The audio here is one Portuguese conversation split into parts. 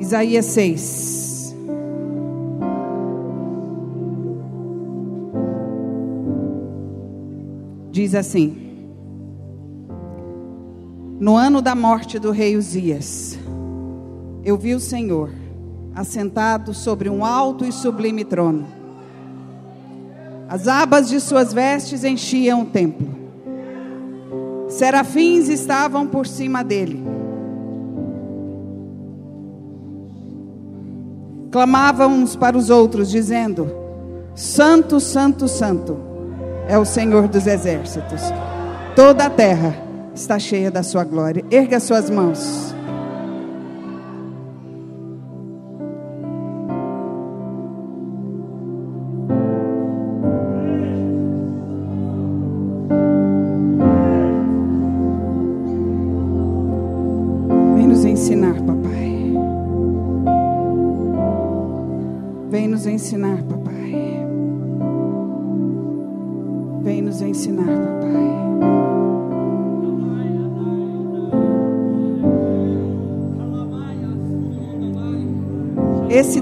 Isaías 6. Diz assim: No ano da morte do rei Uzias, eu vi o Senhor assentado sobre um alto e sublime trono. As abas de suas vestes enchiam o templo. Serafins estavam por cima dele. Clamavam uns para os outros, dizendo: Santo, Santo, Santo é o Senhor dos exércitos. Toda a terra está cheia da sua glória. Erga suas mãos.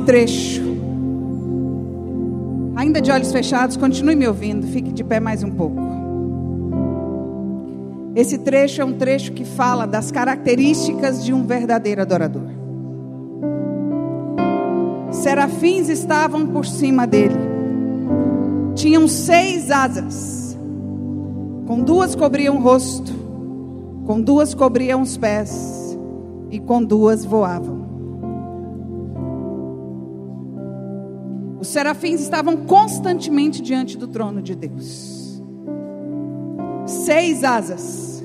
Trecho, ainda de olhos fechados, continue me ouvindo, fique de pé mais um pouco. Esse trecho é um trecho que fala das características de um verdadeiro adorador. Serafins estavam por cima dele. Tinham seis asas. Com duas cobriam o rosto, com duas cobriam os pés e com duas voavam. Os serafins estavam constantemente diante do trono de Deus. Seis asas.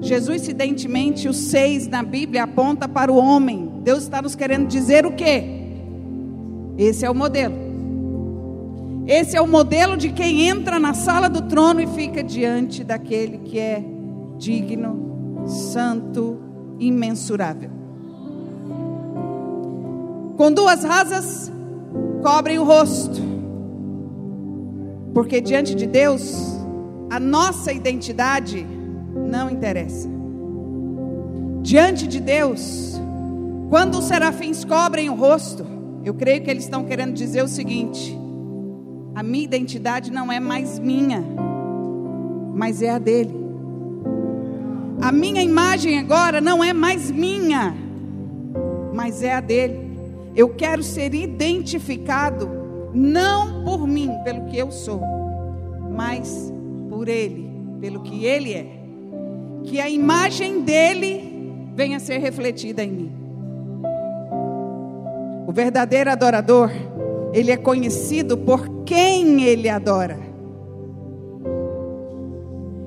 Jesus, evidentemente, os seis na Bíblia aponta para o homem. Deus está nos querendo dizer o quê? Esse é o modelo. Esse é o modelo de quem entra na sala do trono e fica diante daquele que é digno, santo, imensurável. Com duas asas cobrem o rosto. Porque diante de Deus, a nossa identidade não interessa. Diante de Deus, quando os serafins cobrem o rosto, eu creio que eles estão querendo dizer o seguinte: a minha identidade não é mais minha, mas é a dele. A minha imagem agora não é mais minha, mas é a dele. Eu quero ser identificado não por mim, pelo que eu sou, mas por ele, pelo que ele é. Que a imagem dele venha a ser refletida em mim. O verdadeiro adorador, ele é conhecido por quem ele adora.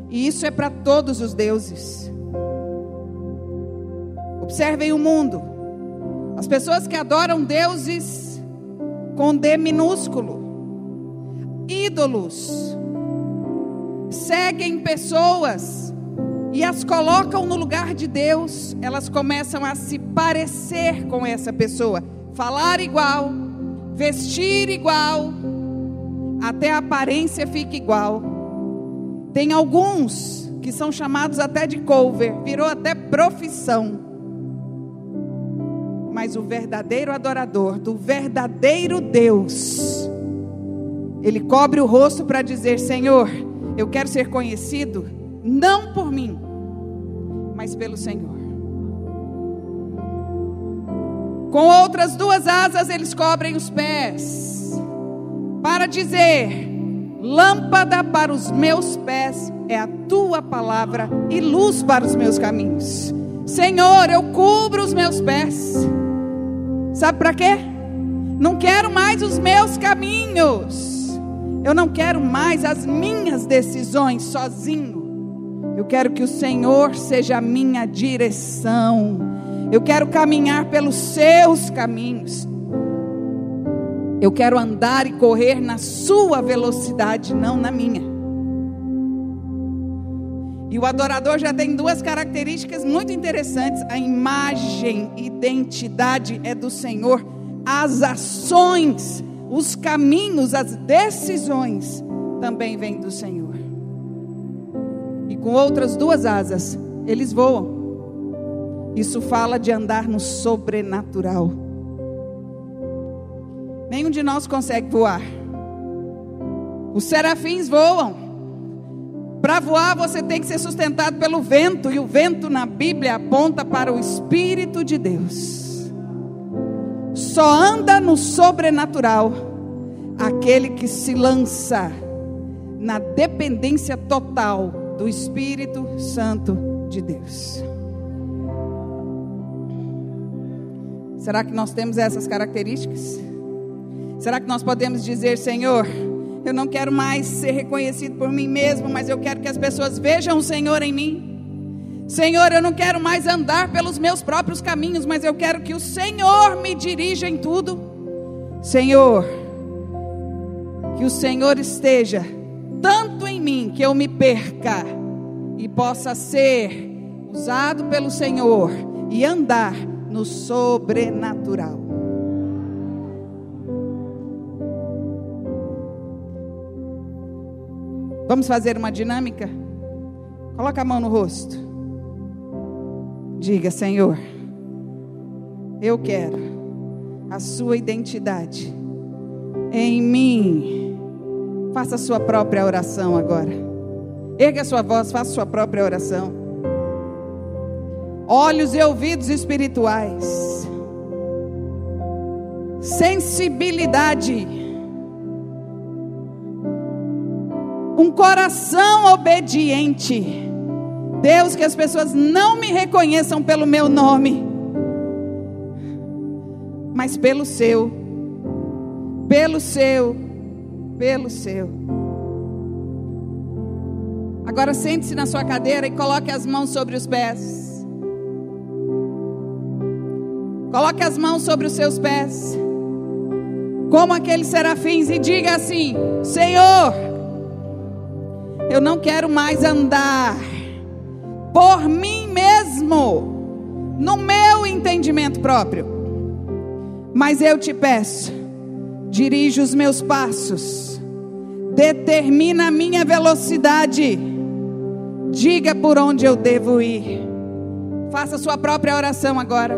E isso é para todos os deuses. Observem o mundo. As pessoas que adoram deuses com D minúsculo, ídolos, seguem pessoas e as colocam no lugar de Deus, elas começam a se parecer com essa pessoa, falar igual, vestir igual, até a aparência fica igual. Tem alguns que são chamados até de cover, virou até profissão. Mas o verdadeiro adorador do verdadeiro Deus, ele cobre o rosto para dizer: Senhor, eu quero ser conhecido não por mim, mas pelo Senhor. Com outras duas asas eles cobrem os pés, para dizer: lâmpada para os meus pés é a tua palavra e luz para os meus caminhos. Senhor, eu cubro os meus pés. Sabe para quê? Não quero mais os meus caminhos. Eu não quero mais as minhas decisões sozinho. Eu quero que o Senhor seja a minha direção. Eu quero caminhar pelos seus caminhos. Eu quero andar e correr na sua velocidade, não na minha. E o adorador já tem duas características muito interessantes: a imagem, identidade é do Senhor, as ações, os caminhos, as decisões também vêm do Senhor. E com outras duas asas, eles voam. Isso fala de andar no sobrenatural. Nenhum de nós consegue voar. Os serafins voam. Para voar, você tem que ser sustentado pelo vento, e o vento na Bíblia aponta para o Espírito de Deus. Só anda no sobrenatural aquele que se lança na dependência total do Espírito Santo de Deus. Será que nós temos essas características? Será que nós podemos dizer, Senhor, eu não quero mais ser reconhecido por mim mesmo, mas eu quero que as pessoas vejam o Senhor em mim. Senhor, eu não quero mais andar pelos meus próprios caminhos, mas eu quero que o Senhor me dirija em tudo. Senhor, que o Senhor esteja tanto em mim que eu me perca e possa ser usado pelo Senhor e andar no sobrenatural. Vamos fazer uma dinâmica? Coloca a mão no rosto. Diga, Senhor, eu quero a sua identidade em mim. Faça a sua própria oração agora. Erga a sua voz, faça a sua própria oração. Olhos e ouvidos espirituais. Sensibilidade um coração obediente. Deus, que as pessoas não me reconheçam pelo meu nome, mas pelo seu, pelo seu, pelo seu. Agora sente-se na sua cadeira e coloque as mãos sobre os pés. Coloque as mãos sobre os seus pés, como aqueles serafins, e diga assim: Senhor, eu não quero mais andar por mim mesmo, no meu entendimento próprio. Mas eu te peço, dirige os meus passos, determina a minha velocidade, diga por onde eu devo ir. Faça sua própria oração agora.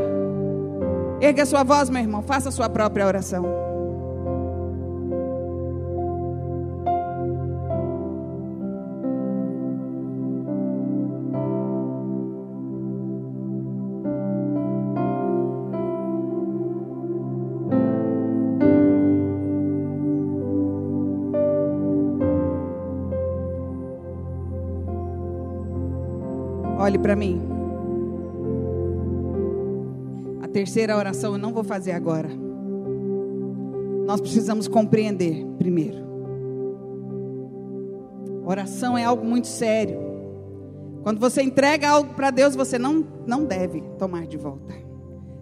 Erga sua voz, meu irmão, faça sua própria oração. Olhe para mim. A terceira oração eu não vou fazer agora. Nós precisamos compreender primeiro. Oração é algo muito sério. Quando você entrega algo para Deus, você não, não deve tomar de volta.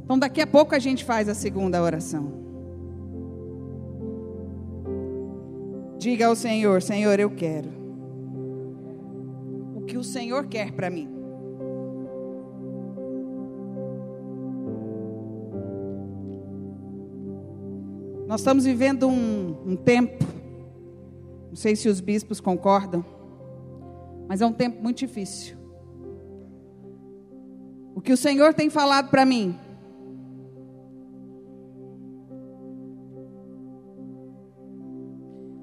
Então, daqui a pouco a gente faz a segunda oração. Diga ao Senhor: Senhor, eu quero. O que o Senhor quer para mim. Nós estamos vivendo um, um tempo, não sei se os bispos concordam, mas é um tempo muito difícil. O que o Senhor tem falado para mim,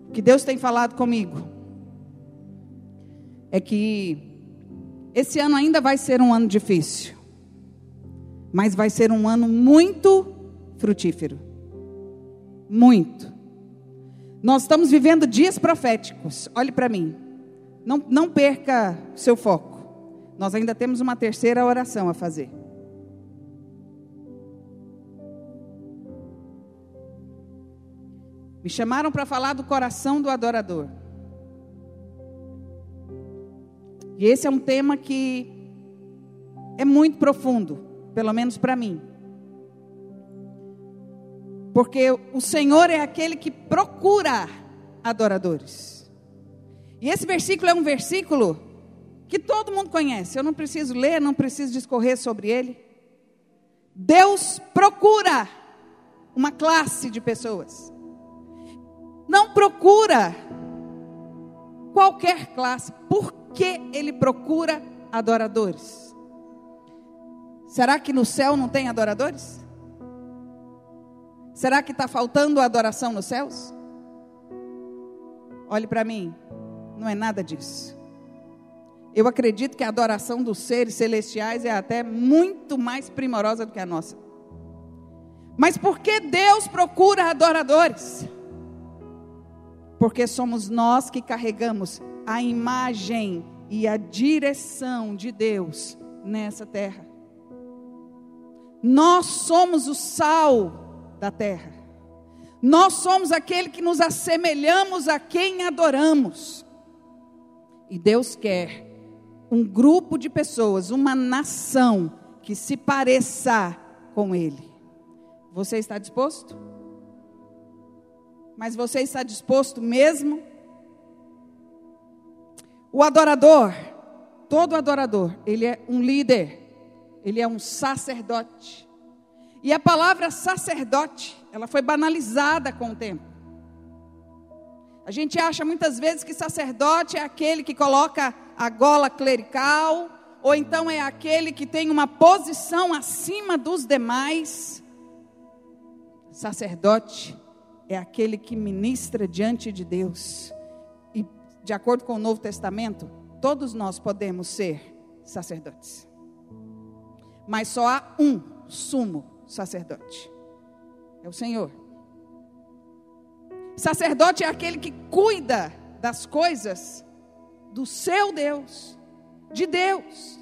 o que Deus tem falado comigo, é que esse ano ainda vai ser um ano difícil, mas vai ser um ano muito frutífero. Muito. Nós estamos vivendo dias proféticos. Olhe para mim. Não, não perca seu foco. Nós ainda temos uma terceira oração a fazer. Me chamaram para falar do coração do adorador. E esse é um tema que é muito profundo, pelo menos para mim. Porque o Senhor é aquele que procura adoradores. E esse versículo é um versículo que todo mundo conhece. Eu não preciso ler, não preciso discorrer sobre ele. Deus procura uma classe de pessoas. Não procura qualquer classe. Por que ele procura adoradores? Será que no céu não tem adoradores? Será que está faltando adoração nos céus? Olhe para mim, não é nada disso. Eu acredito que a adoração dos seres celestiais é até muito mais primorosa do que a nossa. Mas por que Deus procura adoradores? Porque somos nós que carregamos a imagem e a direção de Deus nessa terra. Nós somos o sal da terra. Nós somos aquele que nos assemelhamos a quem adoramos. E Deus quer um grupo de pessoas, uma nação que se pareça com Ele. Você está disposto? Mas você está disposto mesmo? O adorador, todo adorador, ele é um líder, ele é um sacerdote. E a palavra sacerdote, ela foi banalizada com o tempo. A gente acha muitas vezes que sacerdote é aquele que coloca a gola clerical, ou então é aquele que tem uma posição acima dos demais. Sacerdote é aquele que ministra diante de Deus. E, de acordo com o Novo Testamento, todos nós podemos ser sacerdotes. Mas só há um sumo sacerdote: é o Senhor. Sacerdote é aquele que cuida das coisas do seu Deus, de Deus.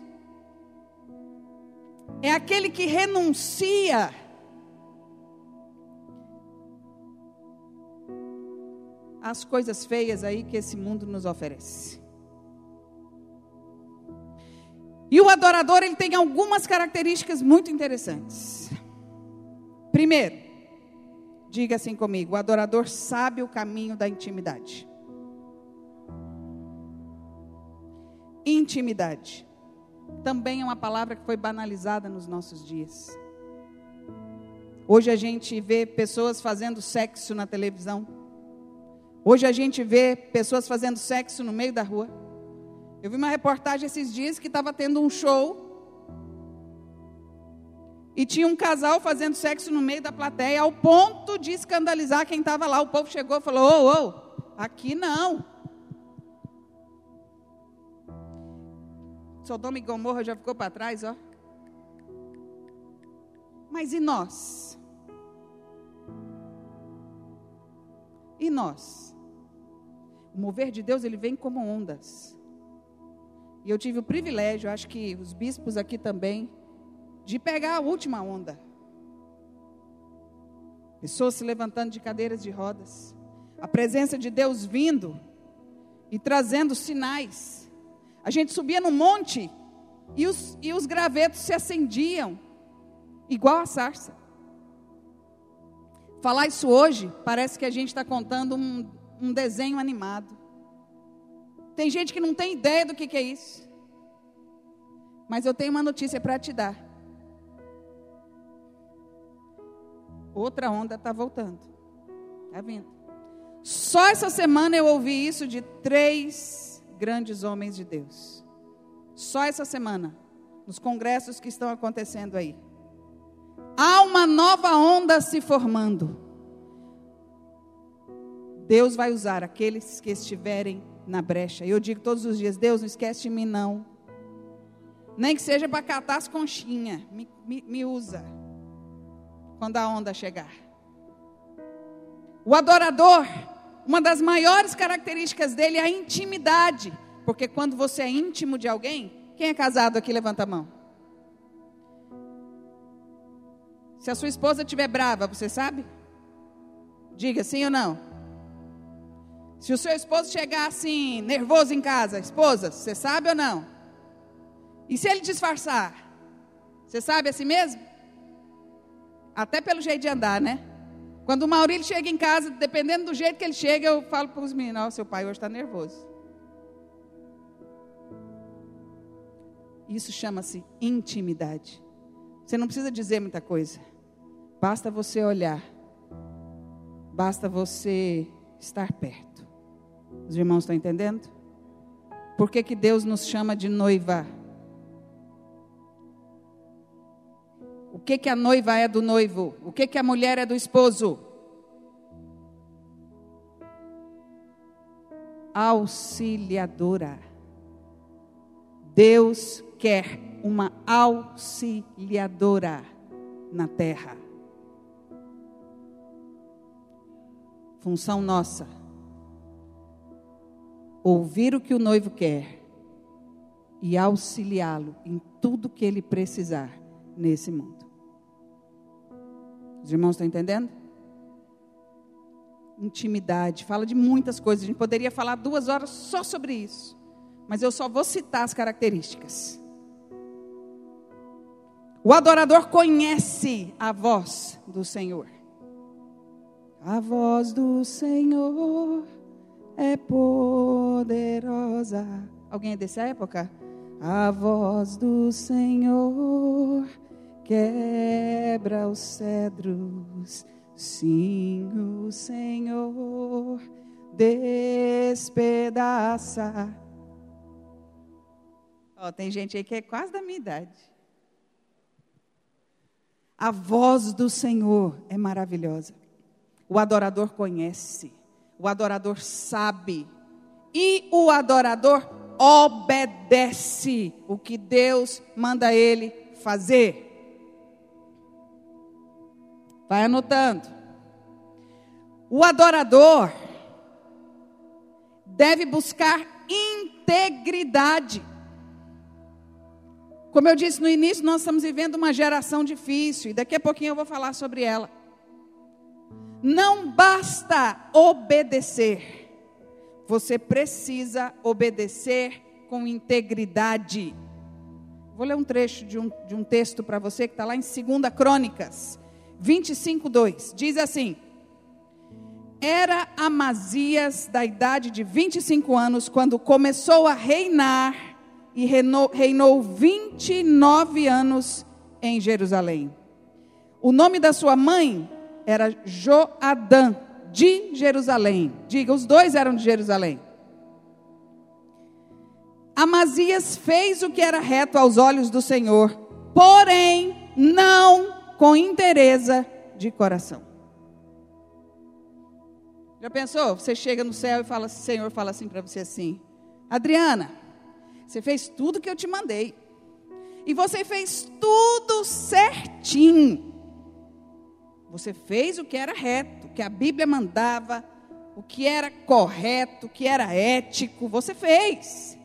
É aquele que renuncia às coisas feias aí que esse mundo nos oferece. E o adorador, ele tem algumas características muito interessantes. Primeiro, diga assim comigo: o adorador sabe o caminho da intimidade. Intimidade. Também é uma palavra que foi banalizada nos nossos dias. Hoje a gente vê pessoas fazendo sexo na televisão. Hoje a gente vê pessoas fazendo sexo no meio da rua. Eu vi uma reportagem esses dias que estava tendo um show. E tinha um casal fazendo sexo no meio da plateia, ao ponto de escandalizar quem estava lá. O povo chegou e falou: Ô, ô, aqui não. Sodoma e Gomorra já ficou para trás, ó. Mas e nós? E nós? O mover de Deus, ele vem como ondas. E eu tive o privilégio, acho que os bispos aqui também, de pegar a última onda. Pessoas se levantando de cadeiras de rodas. A presença de Deus vindo e trazendo sinais. A gente subia no monte e os, e os gravetos se acendiam, igual a sarça. Falar isso hoje, parece que a gente está contando um, um, desenho animado. Tem gente que não tem ideia do que, que é isso. Mas eu tenho uma notícia para te dar. Outra onda está voltando. Está vindo. Só essa semana eu ouvi isso de três grandes homens de Deus. Só essa semana, nos congressos que estão acontecendo aí. Há uma nova onda se formando. Deus vai usar aqueles que estiverem na brecha. Eu digo todos os dias: Deus, não esquece de mim, não. Nem que seja para catar as conchinhas. Me, me, me usa. Quando a onda chegar. O adorador uma das maiores características dele é a intimidade. Porque quando você é íntimo de alguém, quem é casado aqui, levanta a mão. Se a sua esposa estiver brava, você sabe? Diga sim ou não. Se o seu esposo chegar assim, nervoso em casa, esposa, você sabe ou não? E se ele disfarçar? Você sabe assim mesmo? Até pelo jeito de andar, né? Quando o Maurílio chega em casa, dependendo do jeito que ele chega, eu falo para os meninos: oh, seu pai hoje está nervoso. Isso chama-se intimidade. Você não precisa dizer muita coisa. Basta você olhar. Basta você estar perto. Os irmãos estão entendendo? Por que, que Deus nos chama de noiva? Que, que a noiva é do noivo? O que, que a mulher é do esposo? Auxiliadora. Deus quer uma auxiliadora na terra. Função nossa: ouvir o que o noivo quer e auxiliá-lo em tudo que ele precisar nesse mundo. Os irmãos estão entendendo? Intimidade, fala de muitas coisas. A gente poderia falar duas horas só sobre isso, mas eu só vou citar as características. O adorador conhece a voz do Senhor. A voz do Senhor é poderosa. Alguém é dessa época? A voz do Senhor quebra os cedros. Sim, o Senhor despedaça. Oh, tem gente aí que é quase da minha idade. A voz do Senhor é maravilhosa. O adorador conhece, o adorador sabe, e o adorador obedece o que Deus manda ele fazer. Vai anotando. O adorador deve buscar integridade. Como eu disse no início, nós estamos vivendo uma geração difícil e daqui a pouquinho eu vou falar sobre ela. Não basta obedecer você precisa obedecer com integridade. Vou ler um trecho de um, de um texto para você que está lá em 2 Crônicas 25, 2. Diz assim: Era Amazias da idade de 25 anos quando começou a reinar e reinou, reinou 29 anos em Jerusalém. O nome da sua mãe era Joadã de Jerusalém. Diga, os dois eram de Jerusalém. Amazias fez o que era reto aos olhos do Senhor, porém não com interesa de coração. Já pensou? Você chega no céu e fala, Senhor fala assim para você assim: Adriana, você fez tudo que eu te mandei. E você fez tudo certinho. Você fez o que era reto, o que a Bíblia mandava, o que era correto, o que era ético, você fez.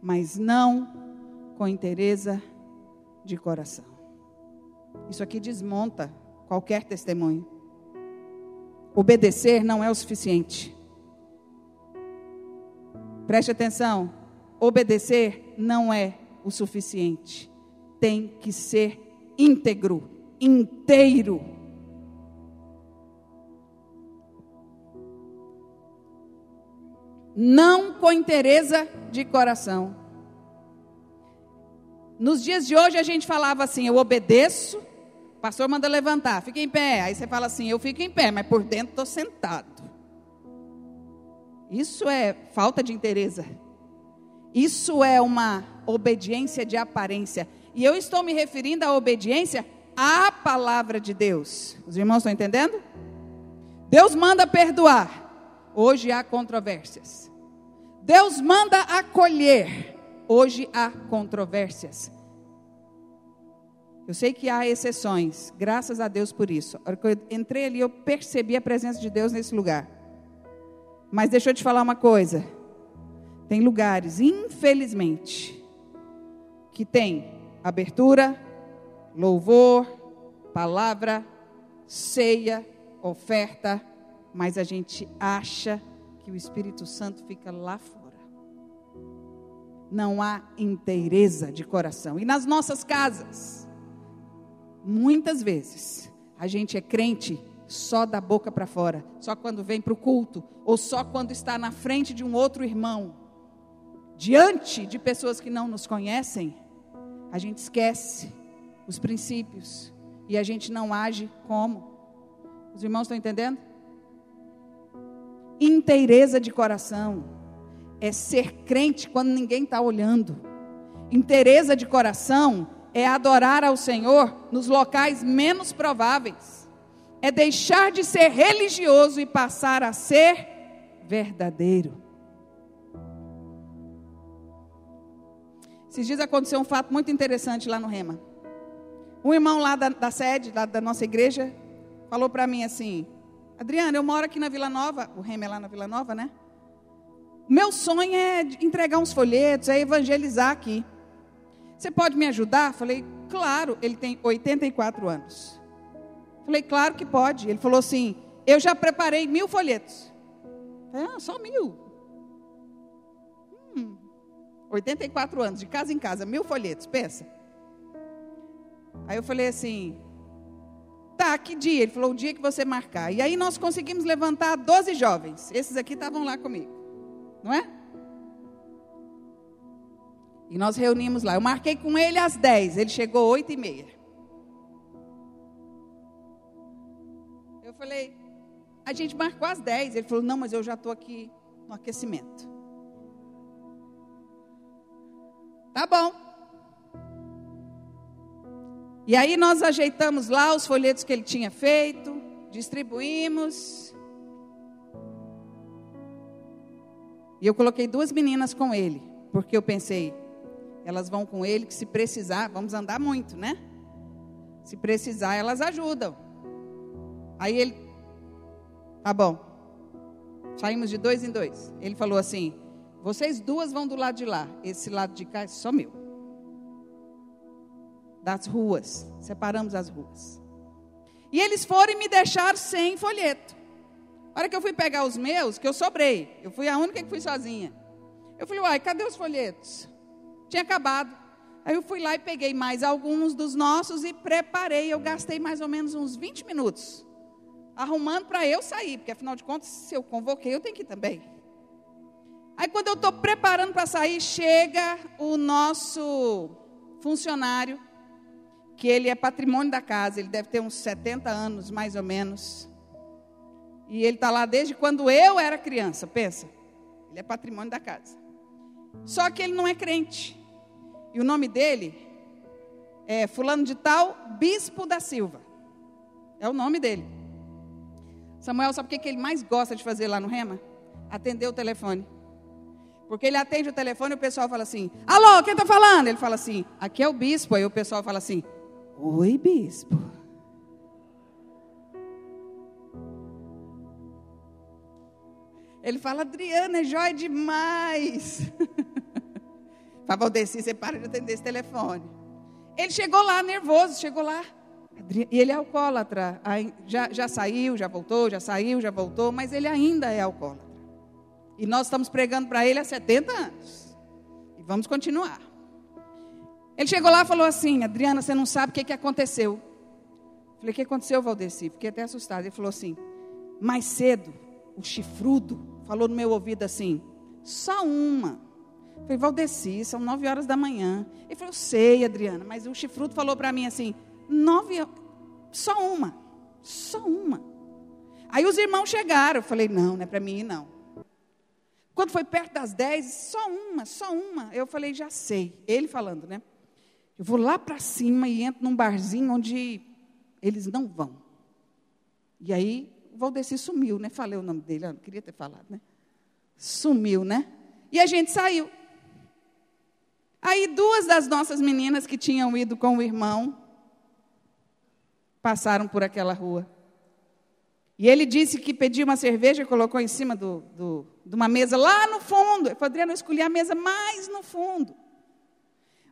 Mas não com interesse de coração. Isso aqui desmonta qualquer testemunho. Obedecer não é o suficiente. Preste atenção. Obedecer não é o suficiente. Tem que ser íntegro, inteiro. não com interesse de coração. Nos dias de hoje a gente falava assim: eu obedeço, pastor manda levantar, fica em pé. Aí você fala assim: eu fico em pé, mas por dentro estou sentado. Isso é falta de interesse. Isso é uma obediência de aparência. E eu estou me referindo à obediência à palavra de Deus. Os irmãos estão entendendo? Deus manda perdoar. Hoje há controvérsias. Deus manda acolher. Hoje há controvérsias. Eu sei que há exceções, graças a Deus por isso. A hora que eu entrei ali, eu percebi a presença de Deus nesse lugar. Mas deixa eu te falar uma coisa. Tem lugares, infelizmente, que tem abertura, louvor, palavra, ceia, oferta, mas a gente acha que o Espírito Santo fica lá fora. Não há inteireza de coração. E nas nossas casas, muitas vezes, a gente é crente só da boca para fora, só quando vem para o culto, ou só quando está na frente de um outro irmão, diante de pessoas que não nos conhecem, a gente esquece os princípios e a gente não age como. Os irmãos estão entendendo? Inteireza de coração é ser crente quando ninguém está olhando. Inteireza de coração é adorar ao Senhor nos locais menos prováveis. É deixar de ser religioso e passar a ser verdadeiro. Esses dias aconteceu um fato muito interessante lá no Rema. Um irmão lá da, da sede, lá da nossa igreja, falou para mim assim: Adriana, eu moro aqui na Vila Nova, o Rema é lá na Vila Nova, né? Meu sonho é entregar uns folhetos, é evangelizar aqui. Você pode me ajudar? Falei, claro, ele tem 84 anos. Falei, claro que pode. Ele falou assim: eu já preparei mil folhetos. Falei, ah, só mil. Hum, 84 anos, de casa em casa, mil folhetos, pensa. Aí eu falei assim, tá, que dia? Ele falou, o dia que você marcar. E aí nós conseguimos levantar 12 jovens. Esses aqui estavam lá comigo. Não é? E nós reunimos lá. Eu marquei com ele às 10. Ele chegou às 8 e meia. Eu falei, a gente marcou às 10. Ele falou, não, mas eu já estou aqui no aquecimento. Tá bom. E aí nós ajeitamos lá os folhetos que ele tinha feito, distribuímos. E eu coloquei duas meninas com ele, porque eu pensei, elas vão com ele que se precisar, vamos andar muito, né? Se precisar, elas ajudam. Aí ele, tá bom. Saímos de dois em dois. Ele falou assim: vocês duas vão do lado de lá, esse lado de cá é só meu. Das ruas, separamos as ruas. E eles foram e me deixaram sem folheto. A hora que eu fui pegar os meus, que eu sobrei, eu fui a única que fui sozinha. Eu falei, uai, cadê os folhetos? Tinha acabado. Aí eu fui lá e peguei mais alguns dos nossos e preparei. Eu gastei mais ou menos uns 20 minutos arrumando para eu sair, porque afinal de contas, se eu convoquei, eu tenho que ir também. Aí quando eu estou preparando para sair, chega o nosso funcionário, que ele é patrimônio da casa, ele deve ter uns 70 anos, mais ou menos. E ele está lá desde quando eu era criança, pensa. Ele é patrimônio da casa. Só que ele não é crente. E o nome dele é fulano de tal, Bispo da Silva. É o nome dele. Samuel, sabe o que ele mais gosta de fazer lá no Rema? Atender o telefone. Porque ele atende o telefone e o pessoal fala assim: Alô, quem está falando? Ele fala assim: Aqui é o bispo. Aí o pessoal fala assim: Oi, bispo. Ele fala: Adriana, é jóia demais. Fala, Valdeci, você para de atender esse telefone. Ele chegou lá nervoso, chegou lá. E ele é alcoólatra. Já, já saiu, já voltou, já saiu, já voltou, mas ele ainda é alcoólatra. E nós estamos pregando para ele há 70 anos. E vamos continuar. Ele chegou lá e falou assim: Adriana, você não sabe o que, que aconteceu. Falei: O que aconteceu, Valdeci? Fiquei até assustado. Ele falou assim: Mais cedo, o chifrudo falou no meu ouvido assim: Só uma. Falei: Valdeci, são nove horas da manhã. Ele falou: Sei, Adriana, mas o chifrudo falou para mim assim: Nove, só uma. Só uma. Aí os irmãos chegaram. Eu falei: Não, não é para mim, não. Quando foi perto das dez, só uma, só uma. Eu falei, já sei. Ele falando, né? Eu vou lá para cima e entro num barzinho onde eles não vão. E aí, Valdeci sumiu, né? Falei o nome dele, eu não queria ter falado, né? Sumiu, né? E a gente saiu. Aí, duas das nossas meninas que tinham ido com o irmão passaram por aquela rua. E ele disse que pediu uma cerveja e colocou em cima do, do, de uma mesa lá no fundo. Eu Adriano, eu escolhi a mesa mais no fundo.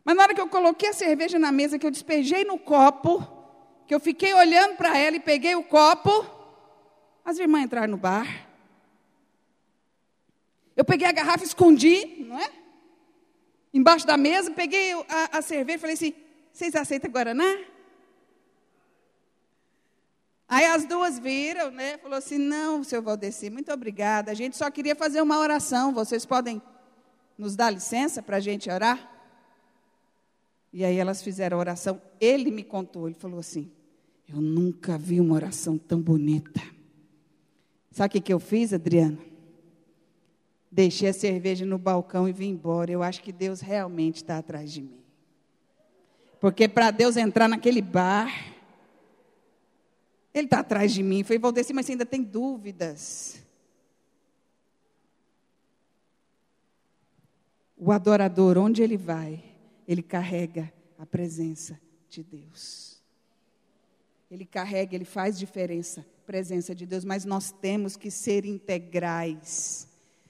Mas na hora que eu coloquei a cerveja na mesa, que eu despejei no copo, que eu fiquei olhando para ela e peguei o copo, as irmãs entraram no bar. Eu peguei a garrafa, escondi, não é? Embaixo da mesa, peguei a, a cerveja e falei assim: vocês aceitam Guaraná? Aí as duas viram, né? Falou assim: não, seu Valdeci, muito obrigada. A gente só queria fazer uma oração. Vocês podem nos dar licença para a gente orar? E aí elas fizeram a oração. Ele me contou, ele falou assim: eu nunca vi uma oração tão bonita. Sabe o que, que eu fiz, Adriana? Deixei a cerveja no balcão e vim embora. Eu acho que Deus realmente está atrás de mim. Porque para Deus entrar naquele bar, Ele está atrás de mim. Falei, Valdeci, mas você ainda tem dúvidas. O adorador, onde ele vai, ele carrega a presença de Deus. Ele carrega, ele faz diferença, presença de Deus, mas nós temos que ser integrais.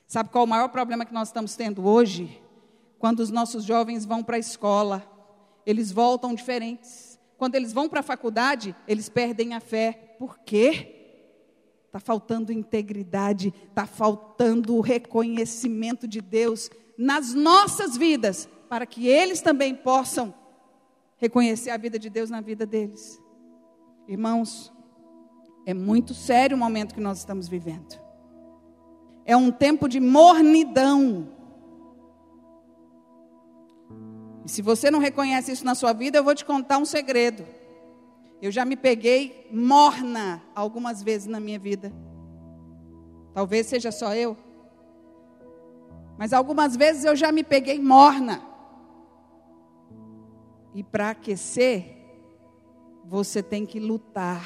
Sabe qual é o maior problema que nós estamos tendo hoje? Quando os nossos jovens vão para a escola, eles voltam diferentes. Quando eles vão para a faculdade, eles perdem a fé. Por quê? Está faltando integridade, está faltando o reconhecimento de Deus nas nossas vidas, para que eles também possam reconhecer a vida de Deus na vida deles. Irmãos, é muito sério o momento que nós estamos vivendo. É um tempo de mornidão. E se você não reconhece isso na sua vida, eu vou te contar um segredo. Eu já me peguei morna algumas vezes na minha vida. Talvez seja só eu. Mas algumas vezes eu já me peguei morna. E para aquecer, você tem que lutar.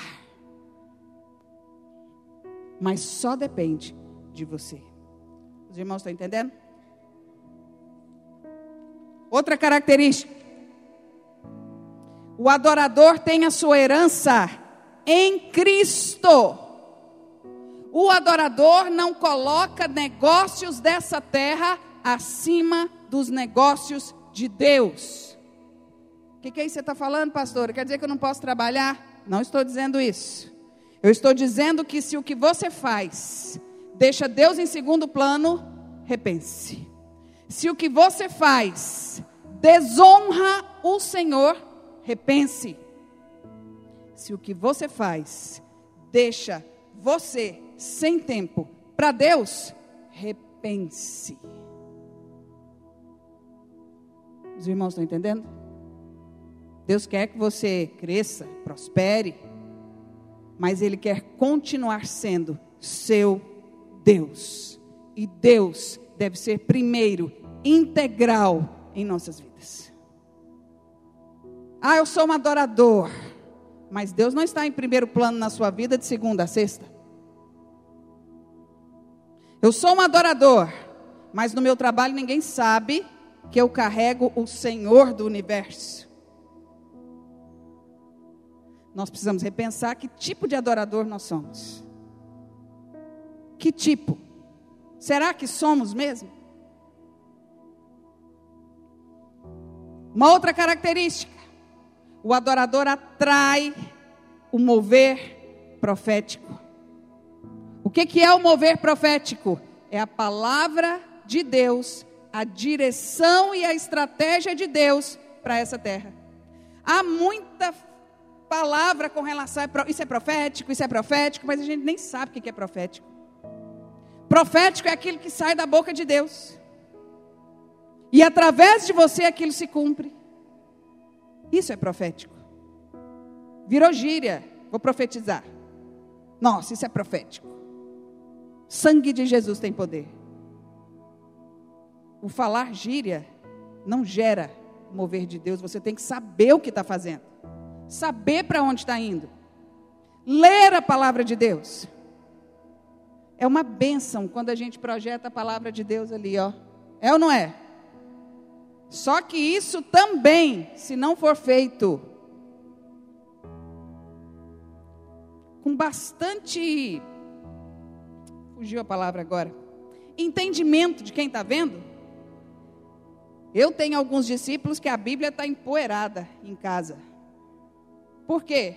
Mas só depende de você. Os irmãos estão entendendo? Outra característica. O adorador tem a sua herança em Cristo. O adorador não coloca negócios dessa terra acima dos negócios de Deus. O que, que é isso que você está falando, pastor? Quer dizer que eu não posso trabalhar? Não estou dizendo isso. Eu estou dizendo que se o que você faz deixa Deus em segundo plano, repense. Se o que você faz desonra o Senhor, repense. Se o que você faz deixa você sem tempo para Deus, repense. Os irmãos estão entendendo? Deus quer que você cresça, prospere, mas Ele quer continuar sendo seu Deus. E Deus deve ser primeiro, integral em nossas vidas. Ah, eu sou um adorador. Mas Deus não está em primeiro plano na sua vida de segunda a sexta. Eu sou um adorador, mas no meu trabalho ninguém sabe que eu carrego o Senhor do universo. Nós precisamos repensar que tipo de adorador nós somos. Que tipo? Será que somos mesmo? Uma outra característica: o adorador atrai o mover profético. O que, que é o mover profético? É a palavra de Deus, a direção e a estratégia de Deus para essa terra. Há muita palavra com relação a isso é profético, isso é profético, mas a gente nem sabe o que é profético. Profético é aquilo que sai da boca de Deus. E através de você aquilo se cumpre. Isso é profético. Virou gíria. Vou profetizar. Nossa, isso é profético. Sangue de Jesus tem poder. O falar gíria não gera mover de Deus. Você tem que saber o que está fazendo. Saber para onde está indo. Ler a palavra de Deus. É uma bênção quando a gente projeta a palavra de Deus ali, ó. É ou não é? Só que isso também, se não for feito com bastante fugiu a palavra agora. Entendimento de quem está vendo. Eu tenho alguns discípulos que a Bíblia está empoeirada em casa. Por quê?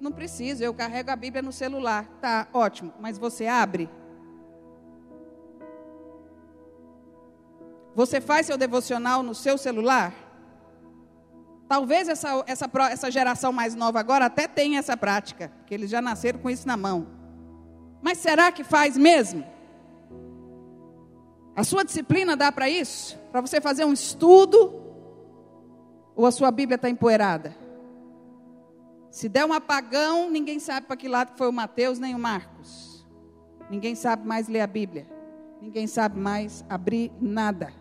Não preciso, eu carrego a Bíblia no celular. Tá, ótimo, mas você abre. Você faz seu devocional no seu celular? Talvez essa, essa, essa geração mais nova agora até tenha essa prática, porque eles já nasceram com isso na mão. Mas será que faz mesmo? A sua disciplina dá para isso? Para você fazer um estudo? Ou a sua Bíblia está empoeirada? Se der um apagão, ninguém sabe para que lado foi o Mateus nem o Marcos. Ninguém sabe mais ler a Bíblia. Ninguém sabe mais abrir nada.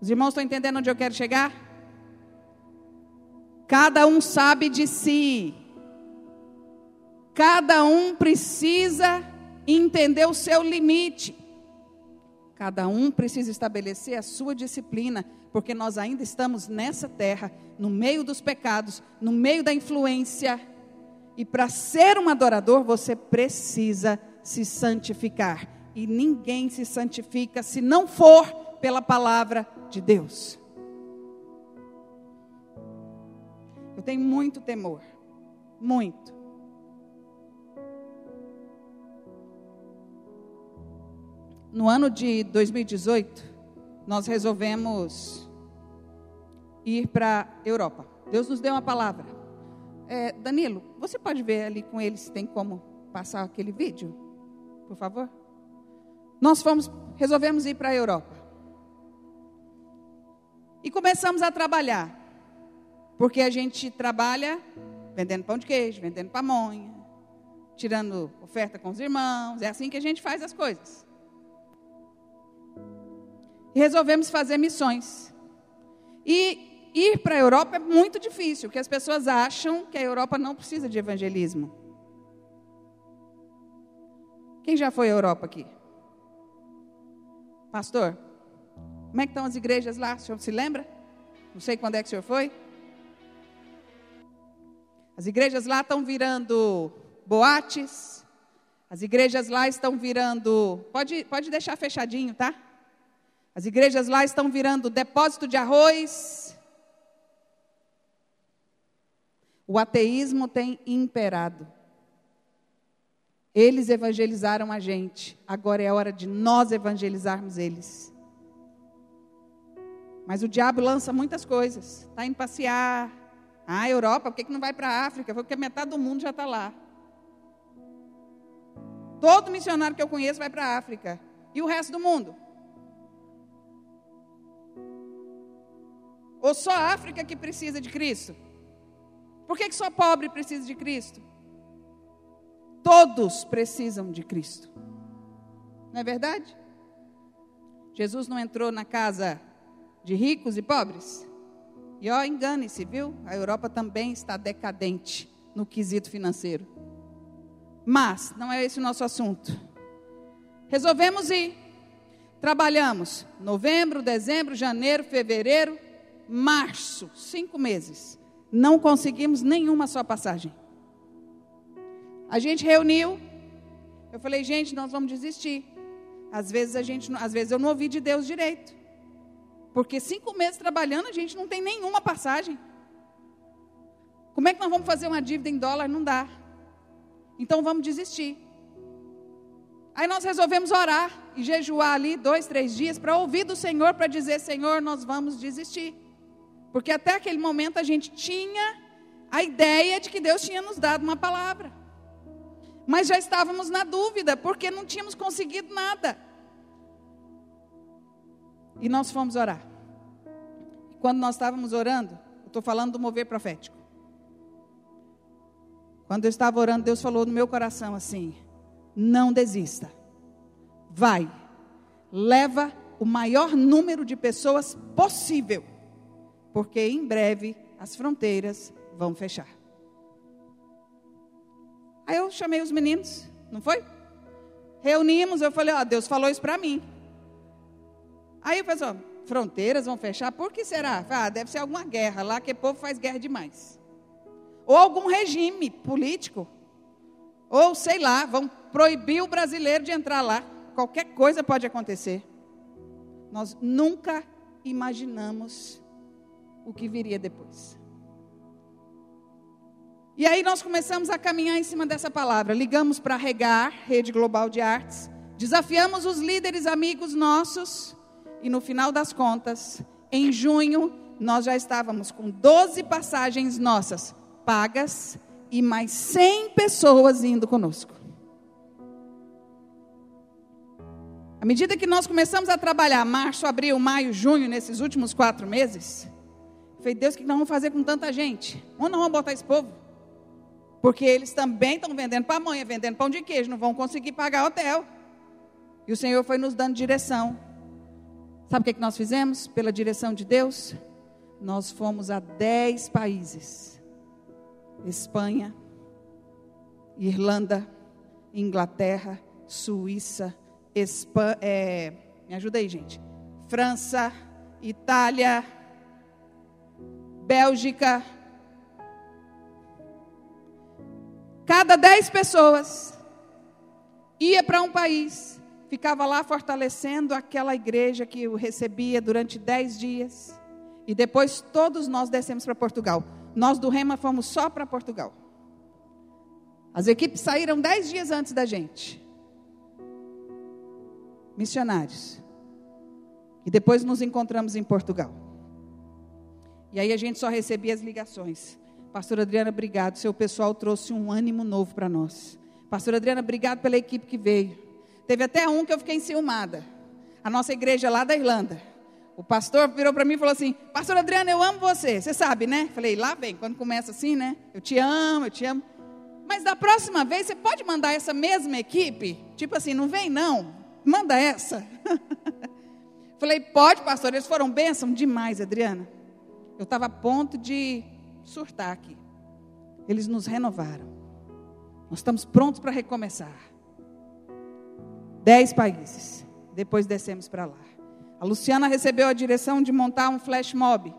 Os irmãos estão entendendo onde eu quero chegar? Cada um sabe de si. Cada um precisa entender o seu limite. Cada um precisa estabelecer a sua disciplina, porque nós ainda estamos nessa terra, no meio dos pecados, no meio da influência. E para ser um adorador, você precisa se santificar. E ninguém se santifica se não for pela palavra de Deus. Eu tenho muito temor, muito. No ano de 2018, nós resolvemos ir para Europa. Deus nos deu uma palavra. É, Danilo, você pode ver ali com ele se tem como passar aquele vídeo, por favor? Nós fomos, resolvemos ir para a Europa. E começamos a trabalhar. Porque a gente trabalha vendendo pão de queijo, vendendo pamonha, tirando oferta com os irmãos. É assim que a gente faz as coisas. Resolvemos fazer missões. E ir para a Europa é muito difícil, porque as pessoas acham que a Europa não precisa de evangelismo. Quem já foi à Europa aqui? Pastor, como é que estão as igrejas lá? O senhor se lembra? Não sei quando é que o senhor foi. As igrejas lá estão virando boates. As igrejas lá estão virando. Pode, pode deixar fechadinho, tá? As igrejas lá estão virando depósito de arroz. O ateísmo tem imperado. Eles evangelizaram a gente, agora é hora de nós evangelizarmos eles. Mas o diabo lança muitas coisas. Está indo passear. Ah, Europa, por que, que não vai para a África? Porque metade do mundo já está lá. Todo missionário que eu conheço vai para a África. E o resto do mundo? Ou só a África que precisa de Cristo? Por que, que só pobre precisa de Cristo? Todos precisam de Cristo. Não é verdade? Jesus não entrou na casa de ricos e pobres? E ó, engane-se, viu? A Europa também está decadente no quesito financeiro. Mas não é esse o nosso assunto. Resolvemos ir. Trabalhamos novembro, dezembro, janeiro, fevereiro, março, cinco meses. Não conseguimos nenhuma só passagem. A gente reuniu. Eu falei, gente, nós vamos desistir. Às vezes a gente, às vezes eu não ouvi de Deus direito. Porque cinco meses trabalhando, a gente não tem nenhuma passagem. Como é que nós vamos fazer uma dívida em dólar? Não dá. Então vamos desistir. Aí nós resolvemos orar e jejuar ali dois, três dias para ouvir do Senhor, para dizer: Senhor, nós vamos desistir. Porque até aquele momento a gente tinha a ideia de que Deus tinha nos dado uma palavra. Mas já estávamos na dúvida, porque não tínhamos conseguido nada. E nós fomos orar. Quando nós estávamos orando, eu estou falando do mover profético. Quando eu estava orando, Deus falou no meu coração assim: não desista. Vai. Leva o maior número de pessoas possível porque em breve as fronteiras vão fechar. Aí eu chamei os meninos, não foi? Reunimos, eu falei, ó, Deus falou isso para mim. Aí o pessoal, fronteiras vão fechar, por que será? Ah, deve ser alguma guerra lá, que o povo faz guerra demais. Ou algum regime político. Ou sei lá, vão proibir o brasileiro de entrar lá. Qualquer coisa pode acontecer. Nós nunca imaginamos o que viria depois. E aí nós começamos a caminhar em cima dessa palavra. Ligamos para Regar, Rede Global de Artes. Desafiamos os líderes amigos nossos. E no final das contas, em junho, nós já estávamos com 12 passagens nossas pagas e mais 100 pessoas indo conosco. À medida que nós começamos a trabalhar, março, abril, maio, junho, nesses últimos quatro meses, Falei, Deus, o que nós vamos fazer com tanta gente? Onde nós vamos botar esse povo? Porque eles também estão vendendo pamonha, vendendo pão de queijo, não vão conseguir pagar hotel. E o Senhor foi nos dando direção. Sabe o que, é que nós fizemos? Pela direção de Deus? nós fomos a dez países: Espanha, Irlanda, Inglaterra, Suíça, é, me ajuda aí, gente. França, Itália, Bélgica. Cada dez pessoas ia para um país, ficava lá fortalecendo aquela igreja que o recebia durante dez dias. E depois todos nós descemos para Portugal. Nós do Rema fomos só para Portugal. As equipes saíram dez dias antes da gente. Missionários. E depois nos encontramos em Portugal. E aí a gente só recebia as ligações. Pastor Adriana, obrigado. Seu pessoal trouxe um ânimo novo para nós. Pastor Adriana, obrigado pela equipe que veio. Teve até um que eu fiquei enciumada. A nossa igreja lá da Irlanda. O pastor virou para mim e falou assim: Pastor Adriana, eu amo você. Você sabe, né? Falei, lá vem, quando começa assim, né? Eu te amo, eu te amo. Mas da próxima vez você pode mandar essa mesma equipe? Tipo assim, não vem não, manda essa. Falei, pode, pastor. Eles foram bênção demais, Adriana. Eu estava a ponto de surtar aqui. Eles nos renovaram. Nós estamos prontos para recomeçar. Dez países. Depois descemos para lá. A Luciana recebeu a direção de montar um flash mob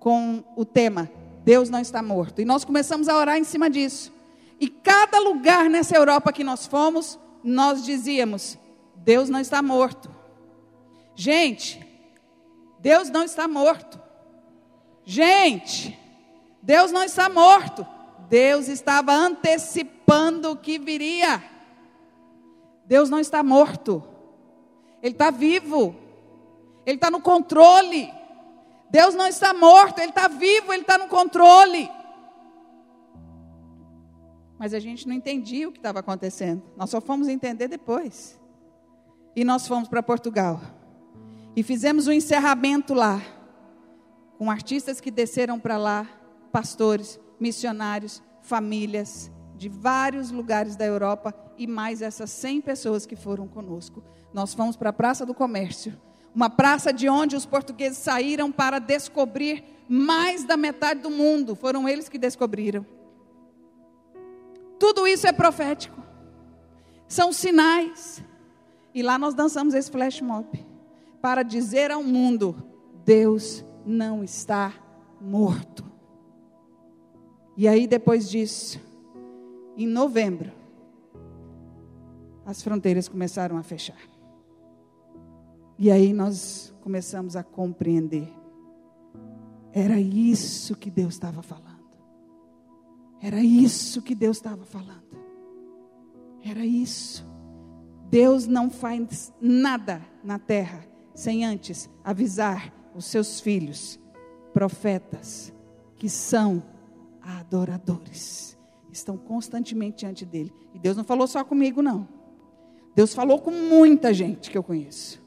com o tema Deus não está morto. E nós começamos a orar em cima disso. E cada lugar nessa Europa que nós fomos, nós dizíamos: Deus não está morto. Gente, Deus não está morto. Gente, Deus não está morto. Deus estava antecipando o que viria. Deus não está morto. Ele está vivo. Ele está no controle. Deus não está morto, Ele está vivo, Ele está no controle. Mas a gente não entendia o que estava acontecendo. Nós só fomos entender depois. E nós fomos para Portugal. E fizemos um encerramento lá. Com artistas que desceram para lá, pastores, missionários, famílias de vários lugares da Europa e mais essas 100 pessoas que foram conosco. Nós fomos para a Praça do Comércio, uma praça de onde os portugueses saíram para descobrir mais da metade do mundo. Foram eles que descobriram. Tudo isso é profético. São sinais. E lá nós dançamos esse flash mob para dizer ao mundo: Deus não está morto. E aí depois disso, em novembro, as fronteiras começaram a fechar. E aí nós começamos a compreender. Era isso que Deus estava falando. Era isso que Deus estava falando. Era isso. Deus não faz nada na terra sem antes avisar os seus filhos, profetas, que são adoradores. Estão constantemente diante dele. E Deus não falou só comigo, não. Deus falou com muita gente que eu conheço.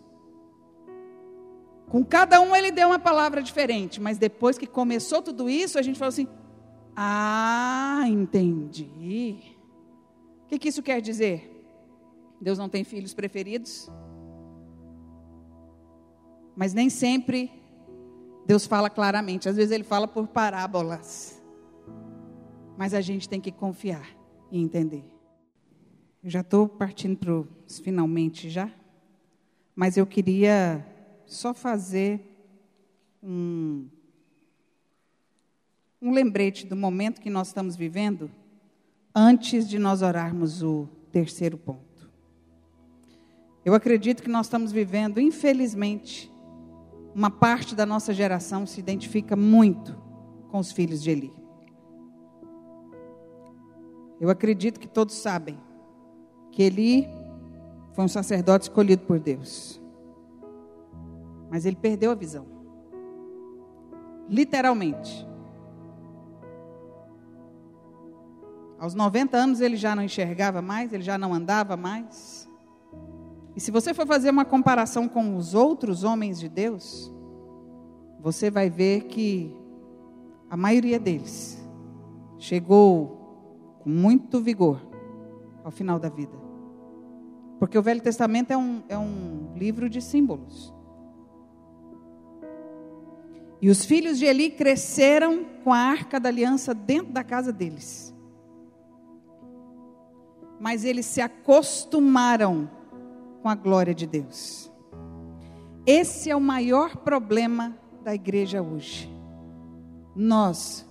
Com cada um ele deu uma palavra diferente, mas depois que começou tudo isso, a gente falou assim: ah, entendi. O que, que isso quer dizer? Deus não tem filhos preferidos? Mas nem sempre Deus fala claramente. Às vezes ele fala por parábolas. Mas a gente tem que confiar e entender. Eu já estou partindo para os finalmente já. Mas eu queria só fazer um um lembrete do momento que nós estamos vivendo antes de nós orarmos o terceiro ponto. Eu acredito que nós estamos vivendo, infelizmente, uma parte da nossa geração se identifica muito com os filhos de Eli. Eu acredito que todos sabem que Eli foi um sacerdote escolhido por Deus. Mas ele perdeu a visão. Literalmente. Aos 90 anos ele já não enxergava mais, ele já não andava mais. E se você for fazer uma comparação com os outros homens de Deus, você vai ver que a maioria deles chegou com muito vigor ao final da vida. Porque o Velho Testamento é um, é um livro de símbolos. E os filhos de Eli cresceram com a arca da aliança dentro da casa deles. Mas eles se acostumaram com a glória de Deus. Esse é o maior problema da igreja hoje. Nós